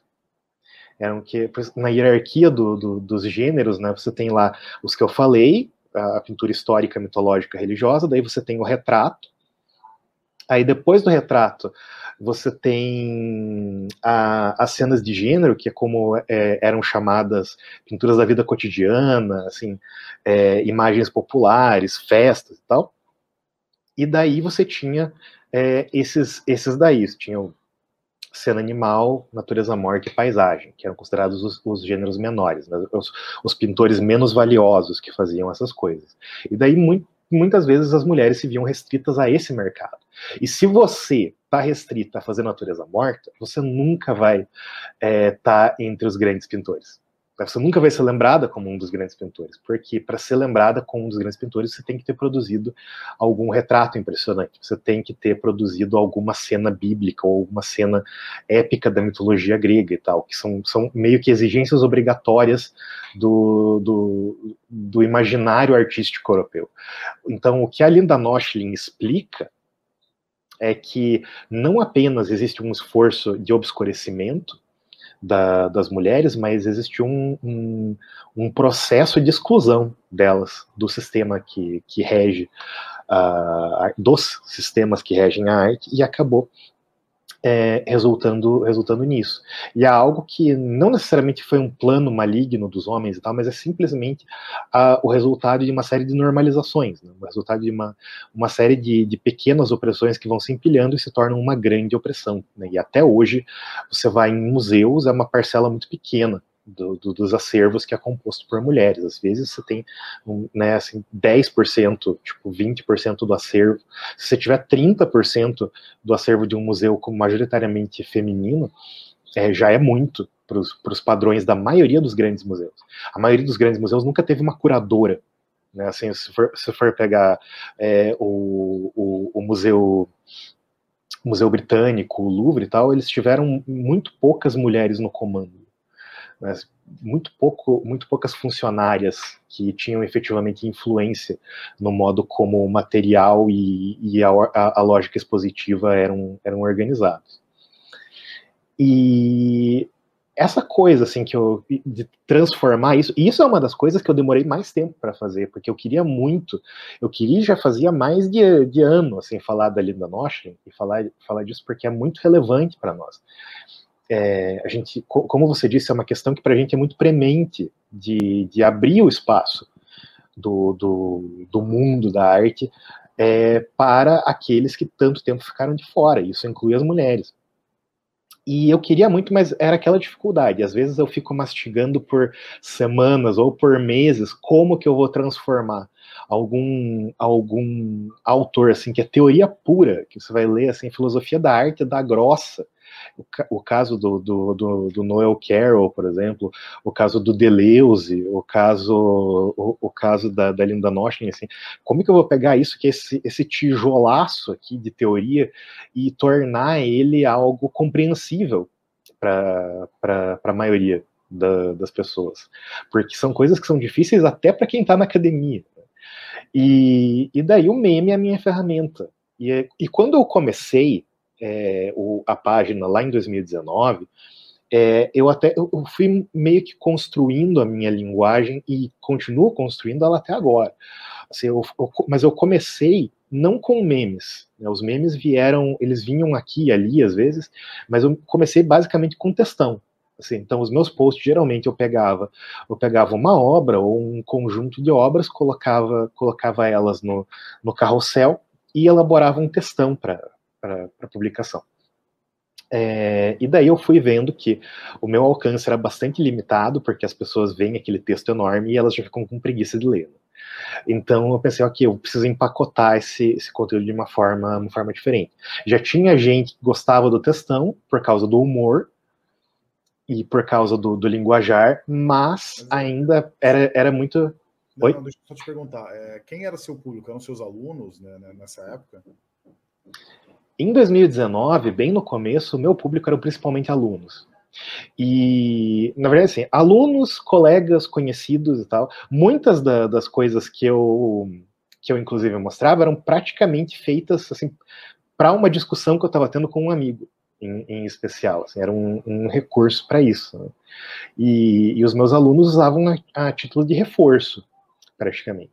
Eram que na hierarquia do, do, dos gêneros, né, você tem lá os que eu falei, a pintura histórica, mitológica, religiosa, daí você tem o retrato, aí depois do retrato você tem a, as cenas de gênero, que é como é, eram chamadas pinturas da vida cotidiana, assim, é, imagens populares, festas e tal, e daí você tinha é, esses, esses daí, tinha cena animal, natureza morta e paisagem, que eram considerados os, os gêneros menores, né? os, os, pintores menos valiosos que faziam essas coisas. E daí muito, muitas vezes as mulheres se viam restritas a esse mercado. E se você está restrita a fazer natureza morta, você nunca vai estar é, tá entre os grandes pintores. Você nunca vai ser lembrada como um dos grandes pintores, porque para ser lembrada como um dos grandes pintores, você tem que ter produzido algum retrato impressionante, você tem que ter produzido alguma cena bíblica ou alguma cena épica da mitologia grega e tal, que são, são meio que exigências obrigatórias do, do, do imaginário artístico europeu. Então, o que a Linda Noschlin explica é que não apenas existe um esforço de obscurecimento, da, das mulheres, mas existe um, um, um, processo de exclusão delas do sistema que, que rege, uh, dos sistemas que regem a arte, e acabou é, resultando, resultando nisso. E é algo que não necessariamente foi um plano maligno dos homens e tal, mas é simplesmente o resultado de uma série de normalizações, né? o resultado de uma, uma série de, de pequenas opressões que vão se empilhando e se tornam uma grande opressão. Né? E até hoje, você vai em museus, é uma parcela muito pequena do, do, dos acervos que é composto por mulheres. Às vezes você tem um, né, assim, 10%, tipo 20% do acervo. Se você tiver 30% do acervo de um museu como majoritariamente feminino, é, já é muito para os padrões da maioria dos grandes museus. A maioria dos grandes museus nunca teve uma curadora. Né? Assim, se, for, se for pegar é, o, o, o museu Museu Britânico, o Louvre e tal, eles tiveram muito poucas mulheres no comando mas muito pouco, muito poucas funcionárias que tinham efetivamente influência no modo como o material e, e a, a, lógica expositiva eram, eram organizados. E essa coisa assim que eu de transformar isso, e isso é uma das coisas que eu demorei mais tempo para fazer, porque eu queria muito, eu queria já fazia mais de, de ano assim falar da Linda Noschlin e falar falar disso porque é muito relevante para nós é, a gente, como você disse, é uma questão que para a gente é muito premente de, de abrir o espaço do, do, do mundo da arte é, para aqueles que tanto tempo ficaram de fora. Isso inclui as mulheres. E eu queria muito, mas era aquela dificuldade. Às vezes eu fico mastigando por semanas ou por meses como que eu vou transformar algum algum autor assim que é teoria pura, que você vai ler assim filosofia da arte da grossa o, caso do, do, do, do, Noel Carroll, por exemplo, o caso do Deleuze, o caso, o, o caso da, da Linda Noschin, assim, como que eu vou pegar isso, que é esse, esse tijolaço aqui de teoria, e tornar ele algo compreensível para a maioria da, das pessoas? Porque são coisas que são difíceis até para quem está na academia. E, e daí o meme é a minha ferramenta. E, e quando eu comecei é, o, a página lá em 2019, é, eu até eu fui meio que construindo a minha linguagem e continuo construindo ela até agora. Assim, eu, eu, mas eu comecei não com memes. Né, os memes vieram, eles vinham aqui e ali às vezes, mas eu comecei basicamente com textão. Assim, então os meus posts geralmente eu pegava, eu pegava uma obra ou um conjunto de obras, colocava, colocava elas no, no carrossel e elaborava um textão para para publicação. É, e daí eu fui vendo que o meu alcance era bastante limitado, porque as pessoas veem aquele texto enorme e elas já ficam com preguiça de ler. Então eu pensei, ok, eu preciso empacotar esse, esse conteúdo de uma forma, uma forma diferente. Já tinha gente que gostava do textão por causa do humor e por causa do, do linguajar, mas ainda era, era muito Não, não, deixa eu só te perguntar, é, quem era seu público? Eram seus alunos né, né nessa época? Em 2019, bem no começo, o meu público eram principalmente alunos. E, na verdade, assim, alunos, colegas, conhecidos e tal, muitas da, das coisas que eu, que eu, inclusive, mostrava eram praticamente feitas, assim, para uma discussão que eu estava tendo com um amigo, em, em especial, assim, era um, um recurso para isso. Né? E, e, os meus alunos usavam a, a título de reforço, praticamente.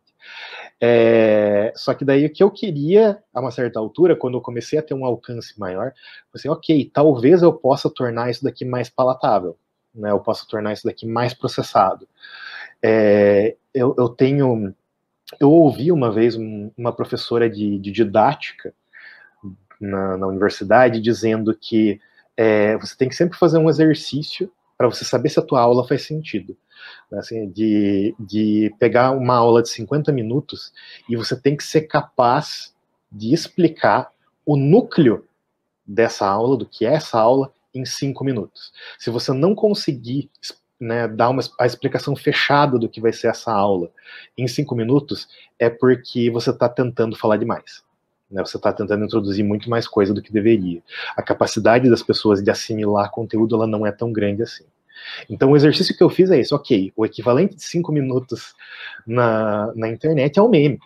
É, só que daí o que eu queria, a uma certa altura, quando eu comecei a ter um alcance maior, eu assim, ok, talvez eu possa tornar isso daqui mais palatável, né? Eu possa tornar isso daqui mais processado. É, eu, eu, tenho, eu ouvi uma vez um, uma professora de, de didática na, na, universidade dizendo que é, você tem que sempre fazer um exercício para você saber se a tua aula faz sentido. Né, assim, de, de pegar uma aula de 50 minutos e você tem que ser capaz de explicar o núcleo dessa aula, do que é essa aula, em cinco minutos. Se você não conseguir né, dar uma, a explicação fechada do que vai ser essa aula em cinco minutos, é porque você está tentando falar demais. Né, você está tentando introduzir muito mais coisa do que deveria. A capacidade das pessoas de assimilar conteúdo ela não é tão grande assim. Então, o exercício que eu fiz é esse, ok, o equivalente de cinco minutos na, na internet é o meme.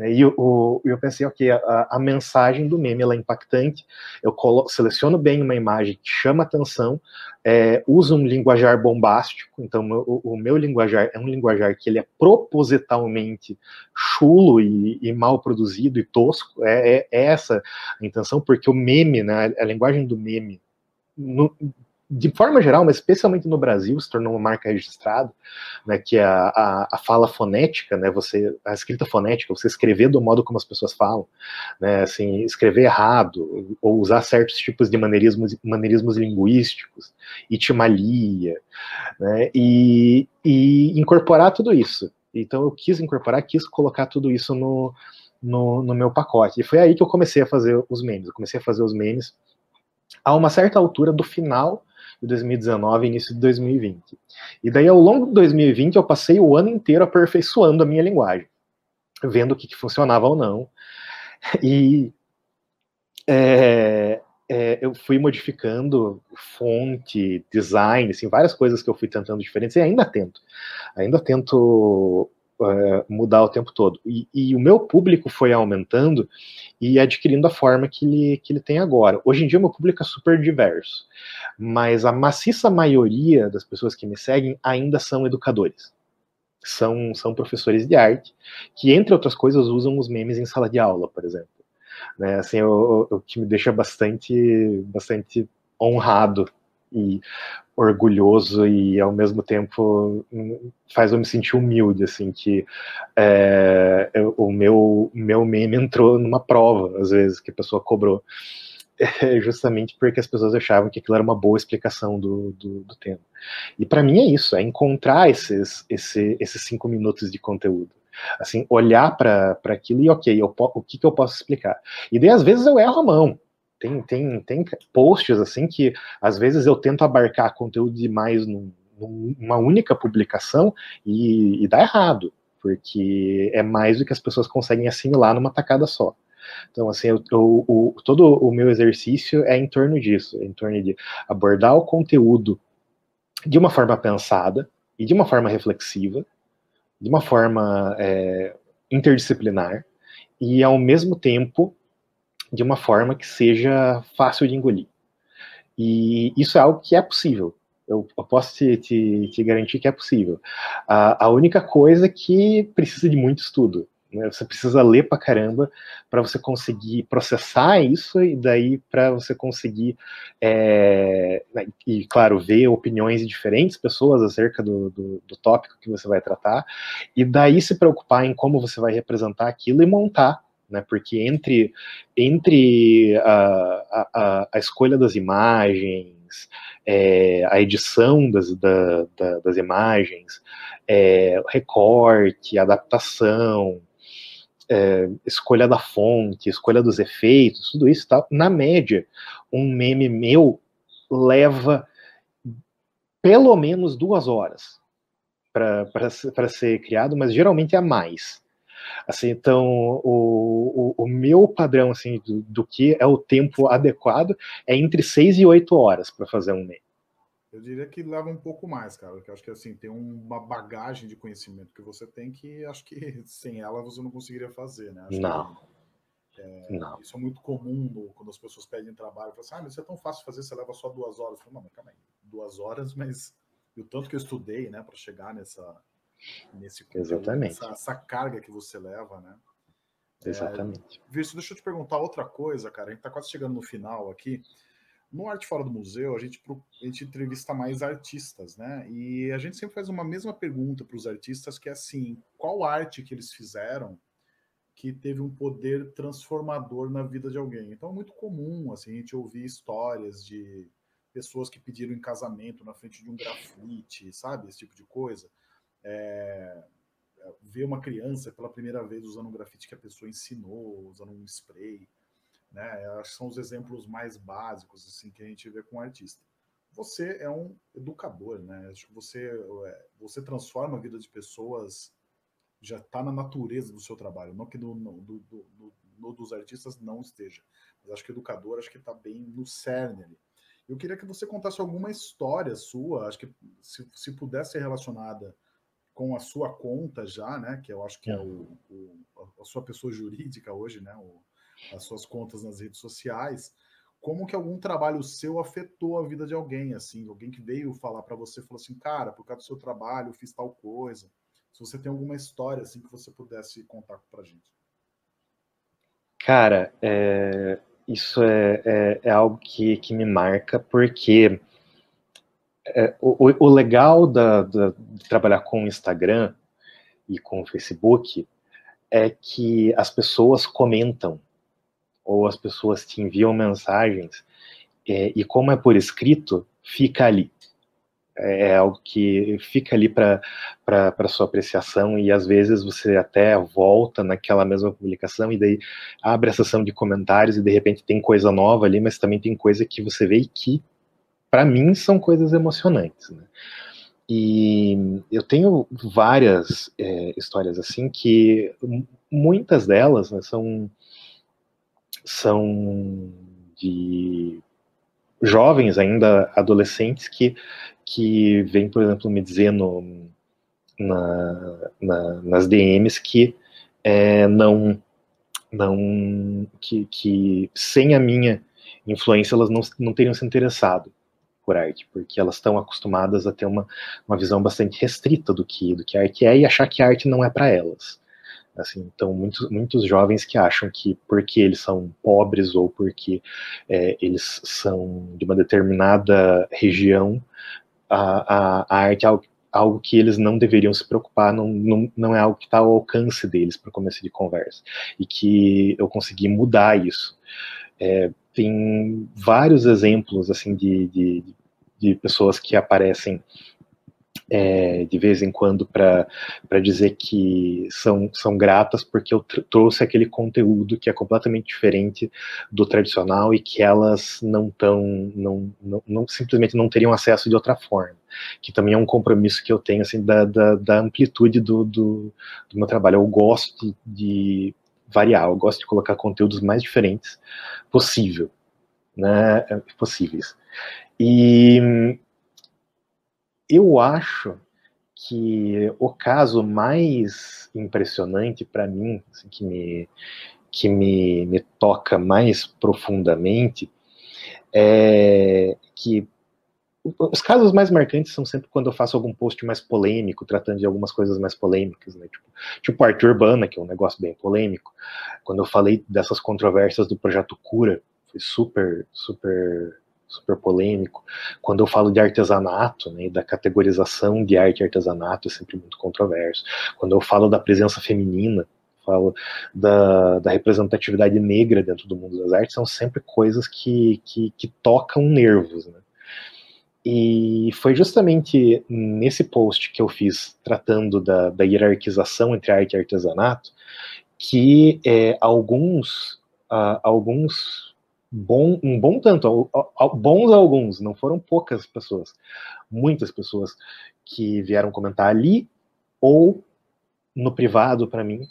Né, e eu, eu pensei, ok, a, a, mensagem do meme é impactante, eu colo, seleciono bem uma imagem que chama atenção, é, uso um linguajar bombástico, então o, o, meu linguajar é um linguajar que ele é propositalmente chulo e, e mal produzido e tosco, é, é, é, essa a intenção, porque o meme, né, a linguagem do meme, no, de forma geral, mas especialmente no Brasil, se tornou uma marca registrada, né, que é a, a, a, fala fonética, né, você, a escrita fonética, você escrever do modo como as pessoas falam, né, assim, escrever errado, ou usar certos tipos de maneirismos, maneirismos linguísticos, itimalia, né, e, e incorporar tudo isso. Então eu quis incorporar, quis colocar tudo isso no, no, no meu pacote. E foi aí que eu comecei a fazer os memes. Eu comecei a fazer os memes a uma certa altura do final de 2019 e início de 2020. E daí, ao longo de 2020, eu passei o ano inteiro aperfeiçoando a minha linguagem, vendo o que, que funcionava ou não. E é, é, eu fui modificando fonte, design, assim, várias coisas que eu fui tentando diferentes e ainda tento. Ainda tento uh, mudar o tempo todo. E, e, o meu público foi aumentando e adquirindo a forma que ele, que ele tem agora. Hoje em dia, meu público é super diverso, mas a maciça maioria das pessoas que me seguem ainda são educadores. São, são professores de arte, que, entre outras coisas, usam os memes em sala de aula, por exemplo. Né, assim, o, o que me deixa bastante, bastante honrado e orgulhoso e ao mesmo tempo faz eu me sentir humilde, assim, que é, o meu, meu meme entrou numa prova, às vezes, que a pessoa cobrou, é, justamente porque as pessoas achavam que aquilo era uma boa explicação do, do, do tema. E para mim é isso, é encontrar esses, esse, esses cinco minutos de conteúdo assim, olhar para aquilo e, ok, eu, o que, que eu posso explicar? E daí, às vezes, eu erro a mão. Tem, tem, tem posts assim que às vezes eu tento abarcar conteúdo demais num, numa única publicação e, e dá errado, porque é mais do que as pessoas conseguem assimilar numa tacada só. Então, assim, eu, eu, todo o meu exercício é em torno disso, é em torno de abordar o conteúdo de uma forma pensada e de uma forma reflexiva, de uma forma é, interdisciplinar, e ao mesmo tempo de uma forma que seja fácil de engolir. E isso é algo que é possível. Eu, eu posso te, te, te, garantir que é possível. A, a, única coisa é que precisa de muito estudo. Né? Você precisa ler pra caramba para você conseguir processar isso e daí para você conseguir, é, né, e claro, ver opiniões de diferentes pessoas acerca do, do, do tópico que você vai tratar, e daí se preocupar em como você vai representar aquilo e montar né? Porque entre, entre a, a, a escolha das imagens, é, a edição das, da, da, das imagens, é, recorte, adaptação, é, escolha da fonte, escolha dos efeitos, tudo isso, tá, na média, um meme meu leva pelo menos duas horas para ser criado, mas geralmente é mais. Assim, então, o, o, o meu padrão assim, do, do, que é o tempo adequado é entre 6 e 8 horas para fazer um meme. Eu diria que leva um pouco mais, cara, porque acho que assim, tem uma bagagem de conhecimento que você tem que acho que sem ela você não conseguiria fazer, né? Acho não. Que, é, não. Isso é muito comum quando as pessoas pedem trabalho. Falam assim, ah, mas isso é tão fácil de fazer, você leva só duas horas. Eu falo, não, mas calma aí, duas horas, mas o tanto que eu estudei, né, para chegar nessa, nesse Exatamente. Essa, essa, carga que você leva, né? Exatamente. É, Virso, deixa eu te perguntar outra coisa, cara. A gente tá quase chegando no final aqui. No Arte Fora do Museu, a gente, a gente entrevista mais artistas, né? E a gente sempre faz uma mesma pergunta para os artistas, que é assim, qual arte que eles fizeram que teve um poder transformador na vida de alguém? Então é muito comum, assim, a gente ouvir histórias de pessoas que pediram em casamento na frente de um grafite, sabe? Esse tipo de coisa. É, ver uma criança pela primeira vez usando um grafite que a pessoa ensinou, usando um spray né? Acho que são os exemplos mais básicos assim que a gente vê com o artista. Você é um educador, né? Acho que você, é, você transforma a vida de pessoas, já está na natureza do seu trabalho, não que no, no, do, no, dos artistas não esteja, mas acho que educador acho que está bem no cerne ali. Eu queria que você contasse alguma história sua, acho que se, se pudesse ser relacionada com a sua conta já, né? Que eu acho que é o, o a sua pessoa jurídica hoje, né? O, as suas contas nas redes sociais, como que algum trabalho seu afetou a vida de alguém, assim, alguém que veio falar para você, falou assim, cara, por causa do seu trabalho, eu fiz tal coisa. Se você tem alguma história, assim, que você pudesse contar para gente. Cara, é, isso é, é, é, algo que, que me marca, porque é, o, o, legal da, da, de trabalhar com o Instagram e com o Facebook é que as pessoas comentam ou as pessoas te enviam mensagens, é, e como é por escrito, fica ali. É, é algo que fica ali para sua apreciação, e às vezes você até volta naquela mesma publicação, e daí abre a sessão de comentários, e de repente tem coisa nova ali, mas também tem coisa que você vê que, para mim, são coisas emocionantes. Né? E eu tenho várias é, histórias assim que muitas delas né, são são de jovens ainda, adolescentes, que, que vêm, por exemplo, me dizer no, na, na, nas DMs que é, não, não que, que sem a minha influência elas não, não teriam se interessado por arte, porque elas estão acostumadas a ter uma, uma visão bastante restrita do que, do que a arte é e achar que a arte não é para elas. Assim, então, muitos, muitos jovens que acham que porque eles são pobres ou porque é, eles são de uma determinada região, a, a, a arte é algo, algo, que eles não deveriam se preocupar, não, não, não é algo que está ao alcance deles para começo de conversa. E que eu consegui mudar isso. É, tem vários exemplos assim de, de, de pessoas que aparecem é, de vez em quando para dizer que são, são gratas porque eu trouxe aquele conteúdo que é completamente diferente do tradicional e que elas não tão não, não, não simplesmente não teriam acesso de outra forma. Que também é um compromisso que eu tenho assim da, da, da amplitude do, do, do, meu trabalho. Eu gosto de, de variar eu gosto de colocar conteúdos mais diferentes possível né possíveis e eu acho que o caso mais impressionante para mim, assim, que, me, que me, me toca mais profundamente, é que os casos mais marcantes são sempre quando eu faço algum post mais polêmico, tratando de algumas coisas mais polêmicas, né? Tipo, tipo Arthur Urbana, que é um negócio bem polêmico. Quando eu falei dessas controvérsias do projeto Cura, foi super, super super polêmico. Quando eu falo de artesanato, né, da categorização de arte e artesanato, é sempre muito controverso. Quando eu falo da presença feminina, falo da, da representatividade negra dentro do mundo das artes, são sempre coisas que, que, que tocam nervos, né? E foi justamente nesse post que eu fiz, tratando da, da hierarquização entre arte e artesanato, que é, alguns, uh, alguns bom, um bom tanto, bons alguns, não foram poucas pessoas, muitas pessoas que vieram comentar ali ou no privado para mim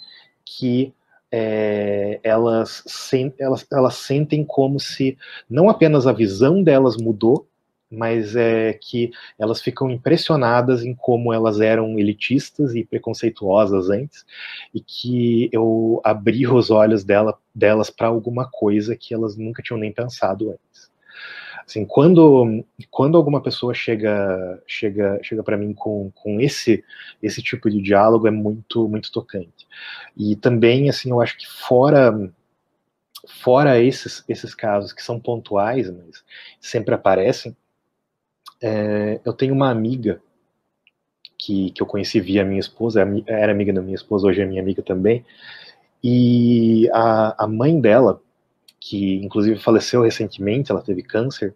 que é, elas, sen, elas, elas sentem como se não apenas a visão delas mudou, mas é que elas ficam impressionadas em como elas eram elitistas e preconceituosas antes, e que eu abri os olhos dela, delas para alguma coisa que elas nunca tinham nem pensado antes. Assim, quando, quando alguma pessoa chega chega chega para mim com, com esse esse tipo de diálogo é muito muito tocante. E também assim, eu acho que fora fora esses esses casos que são pontuais, mas sempre aparecem, é, eu tenho uma amiga que, que eu conheci via minha esposa, era amiga da minha esposa, hoje é minha amiga também, e a, a mãe dela, que inclusive faleceu recentemente, ela teve câncer,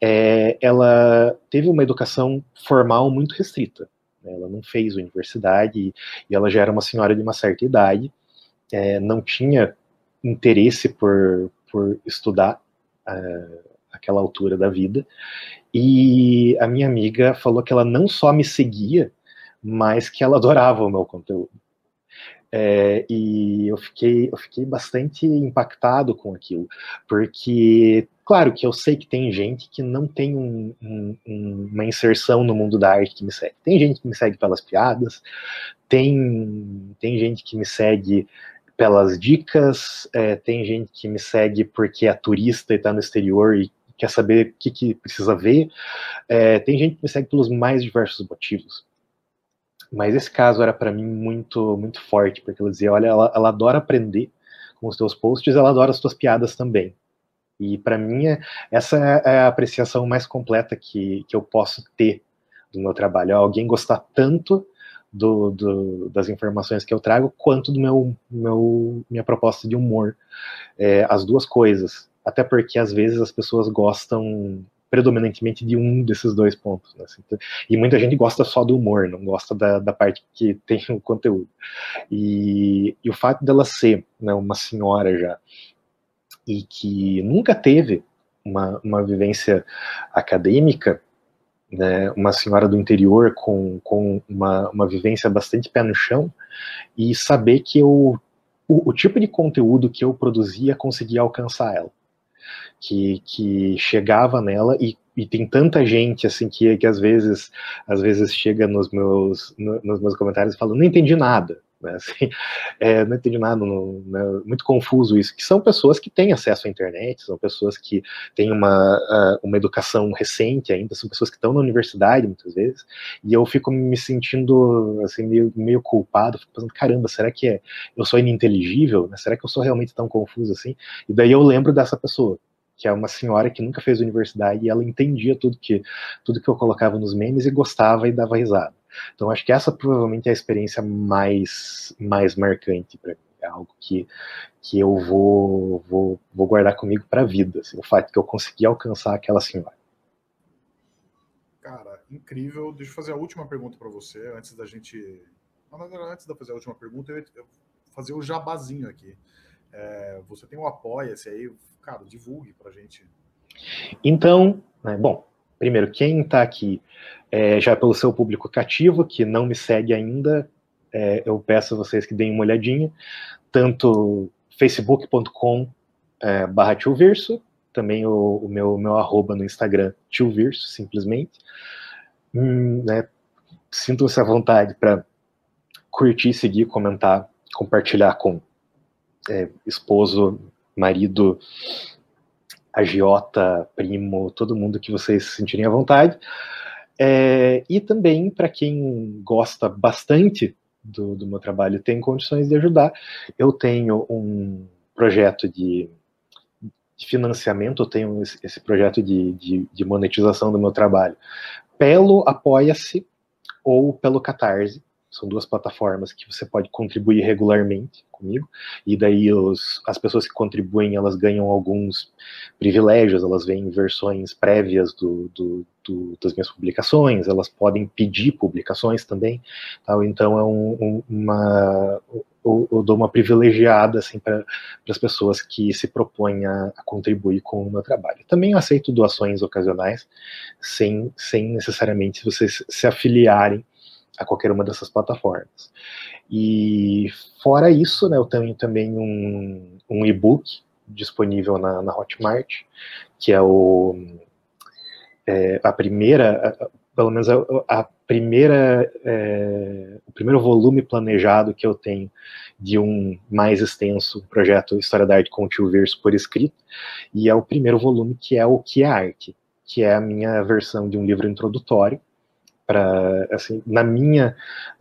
é, ela teve uma educação formal muito restrita. Né? Ela não fez universidade e, ela já era uma senhora de uma certa idade, é, não tinha interesse por, por estudar uh, aquela altura da vida. E a minha amiga falou que ela não só me seguia, mas que ela adorava o meu conteúdo. É, e eu fiquei, eu fiquei bastante impactado com aquilo, porque, claro que eu sei que tem gente que não tem um, um, uma inserção no mundo da arte que me segue. Tem gente que me segue pelas piadas, tem, tem gente que me segue pelas dicas, é, tem gente que me segue porque é turista e está no exterior e quer saber o que, que precisa ver. É, tem gente que me segue pelos mais diversos motivos. Mas esse caso era para mim muito muito forte, porque ela dizia, olha, ela, ela adora aprender com os teus posts, ela adora as tuas piadas também. E para mim, essa é a apreciação mais completa que, que eu posso ter do meu trabalho. Alguém gostar tanto do, do, das informações que eu trago, quanto do meu, meu minha proposta de humor. É, as duas coisas até porque às vezes as pessoas gostam predominantemente de um desses dois pontos. Né? Assim, e muita gente gosta só do humor, não gosta da, da parte que tem o conteúdo. E, e o fato dela ser né, uma senhora já, e que nunca teve uma, uma vivência acadêmica, né, uma senhora do interior com, com uma, uma vivência bastante pé no chão, e saber que eu, o, o tipo de conteúdo que eu produzia conseguia alcançar ela que, que chegava nela e, e tem tanta gente assim que, que às vezes às vezes chega nos meus no, nos meus comentários falando não entendi nada né, assim, é, não entendi nada, não, né, muito confuso isso, que são pessoas que têm acesso à internet, são pessoas que têm uma, uma educação recente ainda, são pessoas que estão na universidade muitas vezes, e eu fico me sentindo assim, meio, meio culpado, fico pensando, caramba, será que é, eu sou ininteligível? Né, será que eu sou realmente tão confuso assim? E daí eu lembro dessa pessoa, que é uma senhora que nunca fez universidade e ela entendia tudo que tudo que eu colocava nos memes e gostava e dava risada. Então acho que essa provavelmente é a experiência mais mais marcante para mim. É algo que, que eu vou, vou, vou guardar comigo para a vida. Assim, o fato que eu consegui alcançar aquela senhora. Cara, incrível. Deixa eu fazer a última pergunta para você antes da gente. Antes de fazer a última pergunta, eu ia fazer o jabazinho aqui. É, você tem um Apoia-se aí, cara, divulgue para gente. Então, né, bom, primeiro, quem está aqui é, já pelo seu público cativo, que não me segue ainda, é, eu peço a vocês que deem uma olhadinha, tanto facebook.com é, barra tioverso, também o, o, meu, meu arroba no Instagram, tioverso, simplesmente. Hum, né, Sintam-se à vontade para curtir, seguir, comentar, compartilhar com é, esposo, marido, agiota, primo, todo mundo que vocês sentirem à vontade. É, e também, para quem gosta bastante do, do, meu trabalho tem condições de ajudar, eu tenho um projeto de, de financiamento, eu tenho esse, esse projeto de, de, de, monetização do meu trabalho pelo Apoia-se ou pelo Catarse. São duas plataformas que você pode contribuir regularmente comigo, e daí os, as pessoas que contribuem, elas ganham alguns privilégios, elas veem versões prévias do, do, do, das minhas publicações, elas podem pedir publicações também, tal, então é um, um, uma, eu, eu, dou uma privilegiada assim, para as pessoas que se propõem a, a, contribuir com o meu trabalho. Também aceito doações ocasionais, sem, sem necessariamente vocês se afiliarem a qualquer uma dessas plataformas. E fora isso, né, eu tenho também um, um e-book disponível na, na Hotmart, que é o é, a primeira, pelo menos a, a primeira, é, o primeiro volume planejado que eu tenho de um mais extenso projeto História da Arte com o Tio Verso por escrito, e é o primeiro volume que é o que é arte, que é a minha versão de um livro introdutório para, assim, na minha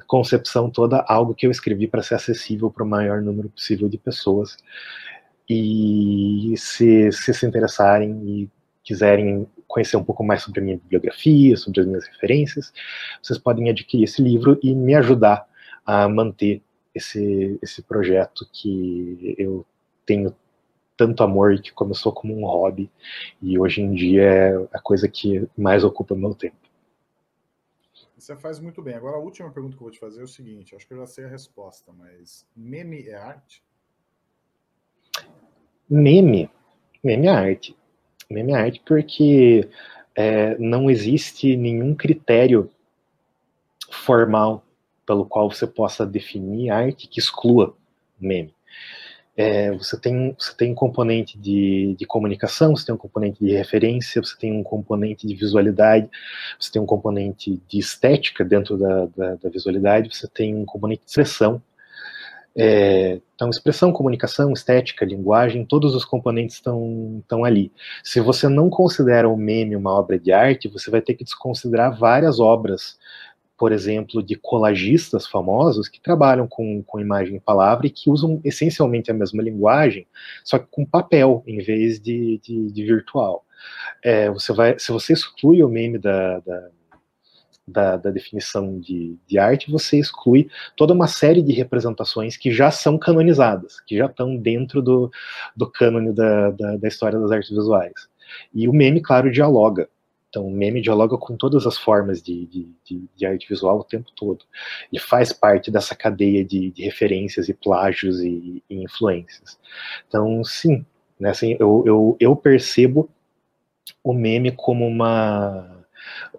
concepção toda, algo que eu escrevi para ser acessível para o maior número possível de pessoas. E se, se se interessarem e quiserem conhecer um pouco mais sobre a minha bibliografia, sobre as minhas referências, vocês podem adquirir esse livro e me ajudar a manter esse, esse projeto que eu tenho tanto amor e que começou como um hobby e hoje em dia é a coisa que mais ocupa meu tempo. Você faz muito bem. Agora, a última pergunta que eu vou te fazer é o seguinte: acho que eu já sei a resposta, mas meme é arte? Meme? Meme é arte. Meme é arte porque é, não existe nenhum critério formal pelo qual você possa definir arte que exclua meme. É, você, tem, você tem um componente de, de comunicação, você tem um componente de referência, você tem um componente de visualidade, você tem um componente de estética dentro da, da, da visualidade, você tem um componente de expressão, é, então, expressão, comunicação, estética, linguagem, todos os componentes estão, estão ali. Se você não considera o meme uma obra de arte, você vai ter que desconsiderar várias obras, por exemplo, de colagistas famosos que trabalham com, com imagem e palavra e que usam essencialmente a mesma linguagem, só que com papel em vez de, de, de virtual. É, você vai, se você exclui o meme da, da da, da definição de, de, arte, você exclui toda uma série de representações que já são canonizadas, que já estão dentro do, do cânone da, da, da história das artes visuais. E o meme, claro, dialoga. Então, o meme dialoga com todas as formas de, de, de, de, arte visual o tempo todo. Ele faz parte dessa cadeia de, referências e plágios e, e, influências. Então, sim, né, assim, eu, eu, eu percebo o meme como uma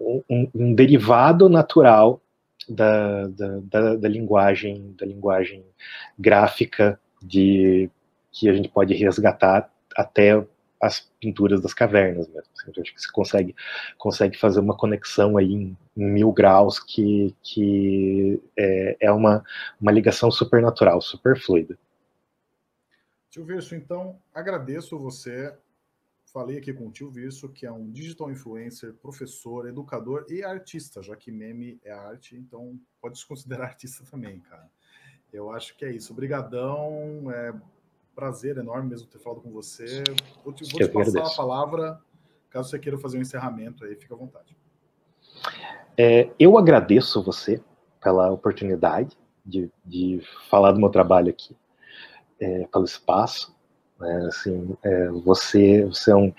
um, um derivado natural da, da, da, da, linguagem da linguagem gráfica de que a gente pode resgatar até as pinturas das cavernas mesmo. Assim, então, acho que você consegue, consegue fazer uma conexão aí em, mil graus que, que é, é, uma, uma ligação super natural, super fluida. Tio Verso, então, agradeço você Falei aqui com o tio Virso, que é um digital influencer, professor, educador e artista, já que meme é arte, então pode se considerar artista também, cara. Eu acho que é isso. Obrigadão, é prazer enorme mesmo ter falado com você. Vou te, vou te passar a palavra, caso você queira fazer um encerramento aí, fica à vontade. É, eu agradeço você pela oportunidade de, de falar do meu trabalho aqui, é, pelo espaço. Né? Assim, é, você, você é um,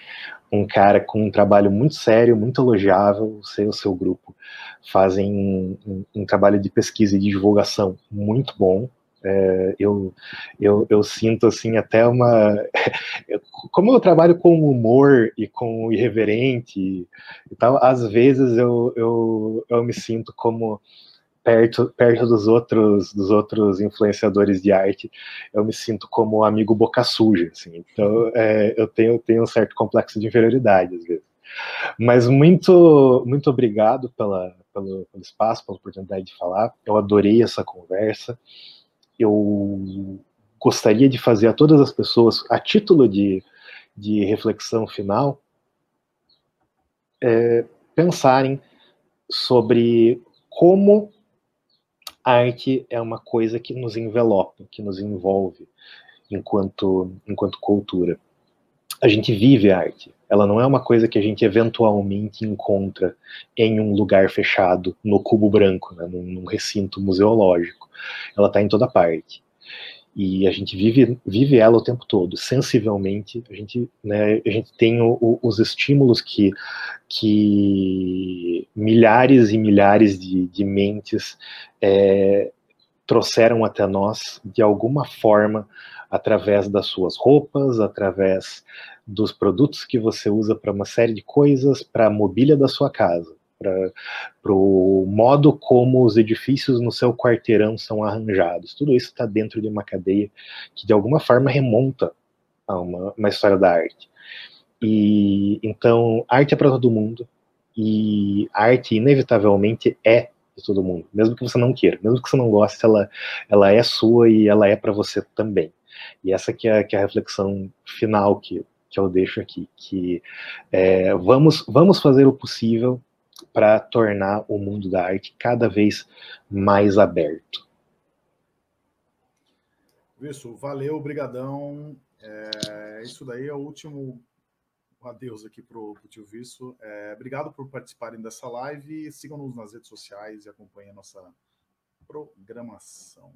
um cara com um trabalho muito sério, muito elogiável, você e o seu grupo fazem um, um, um trabalho de pesquisa e de divulgação muito bom. É, eu, eu, eu sinto assim até uma. Como eu trabalho com humor e com irreverente e tal, às vezes eu, eu, eu me sinto como perto, perto dos outros dos outros influenciadores de arte, eu me sinto como amigo boca suja, assim. Então, é, eu tenho, tenho um certo complexo de inferioridade às vezes. Mas muito muito obrigado pela, pelo, pelo espaço, pela oportunidade de falar. Eu adorei essa conversa. Eu gostaria de fazer a todas as pessoas, a título de, de reflexão final, é, pensarem sobre como a arte é uma coisa que nos envelopa, que nos envolve enquanto, enquanto cultura. A gente vive a arte. Ela não é uma coisa que a gente eventualmente encontra em um lugar fechado, no cubo branco, né, num, num recinto museológico. Ela está em toda parte. e a gente vive, vive ela o tempo todo, sensivelmente, a gente, né, a gente tem o, o, os estímulos que, que milhares e milhares de, de mentes é, trouxeram até nós de alguma forma, através das suas roupas, através dos produtos que você usa para uma série de coisas, para a mobília da sua casa para o modo como os edifícios no seu quarteirão são arranjados. Tudo isso está dentro de uma cadeia que de alguma forma remonta a uma, uma história da arte. E então, arte é para todo mundo e arte inevitavelmente é de todo mundo, mesmo que você não queira, mesmo que você não goste, ela, ela é sua e ela é para você também. E essa que é, que é a reflexão final que, que eu deixo aqui, que é, vamos, vamos fazer o possível para tornar o mundo da arte cada vez mais aberto. Isso, valeu, obrigadão. É, isso daí é o último adeus aqui para o tio Visso. É, obrigado por participarem dessa live. Sigam-nos nas redes sociais e acompanhem a nossa programação.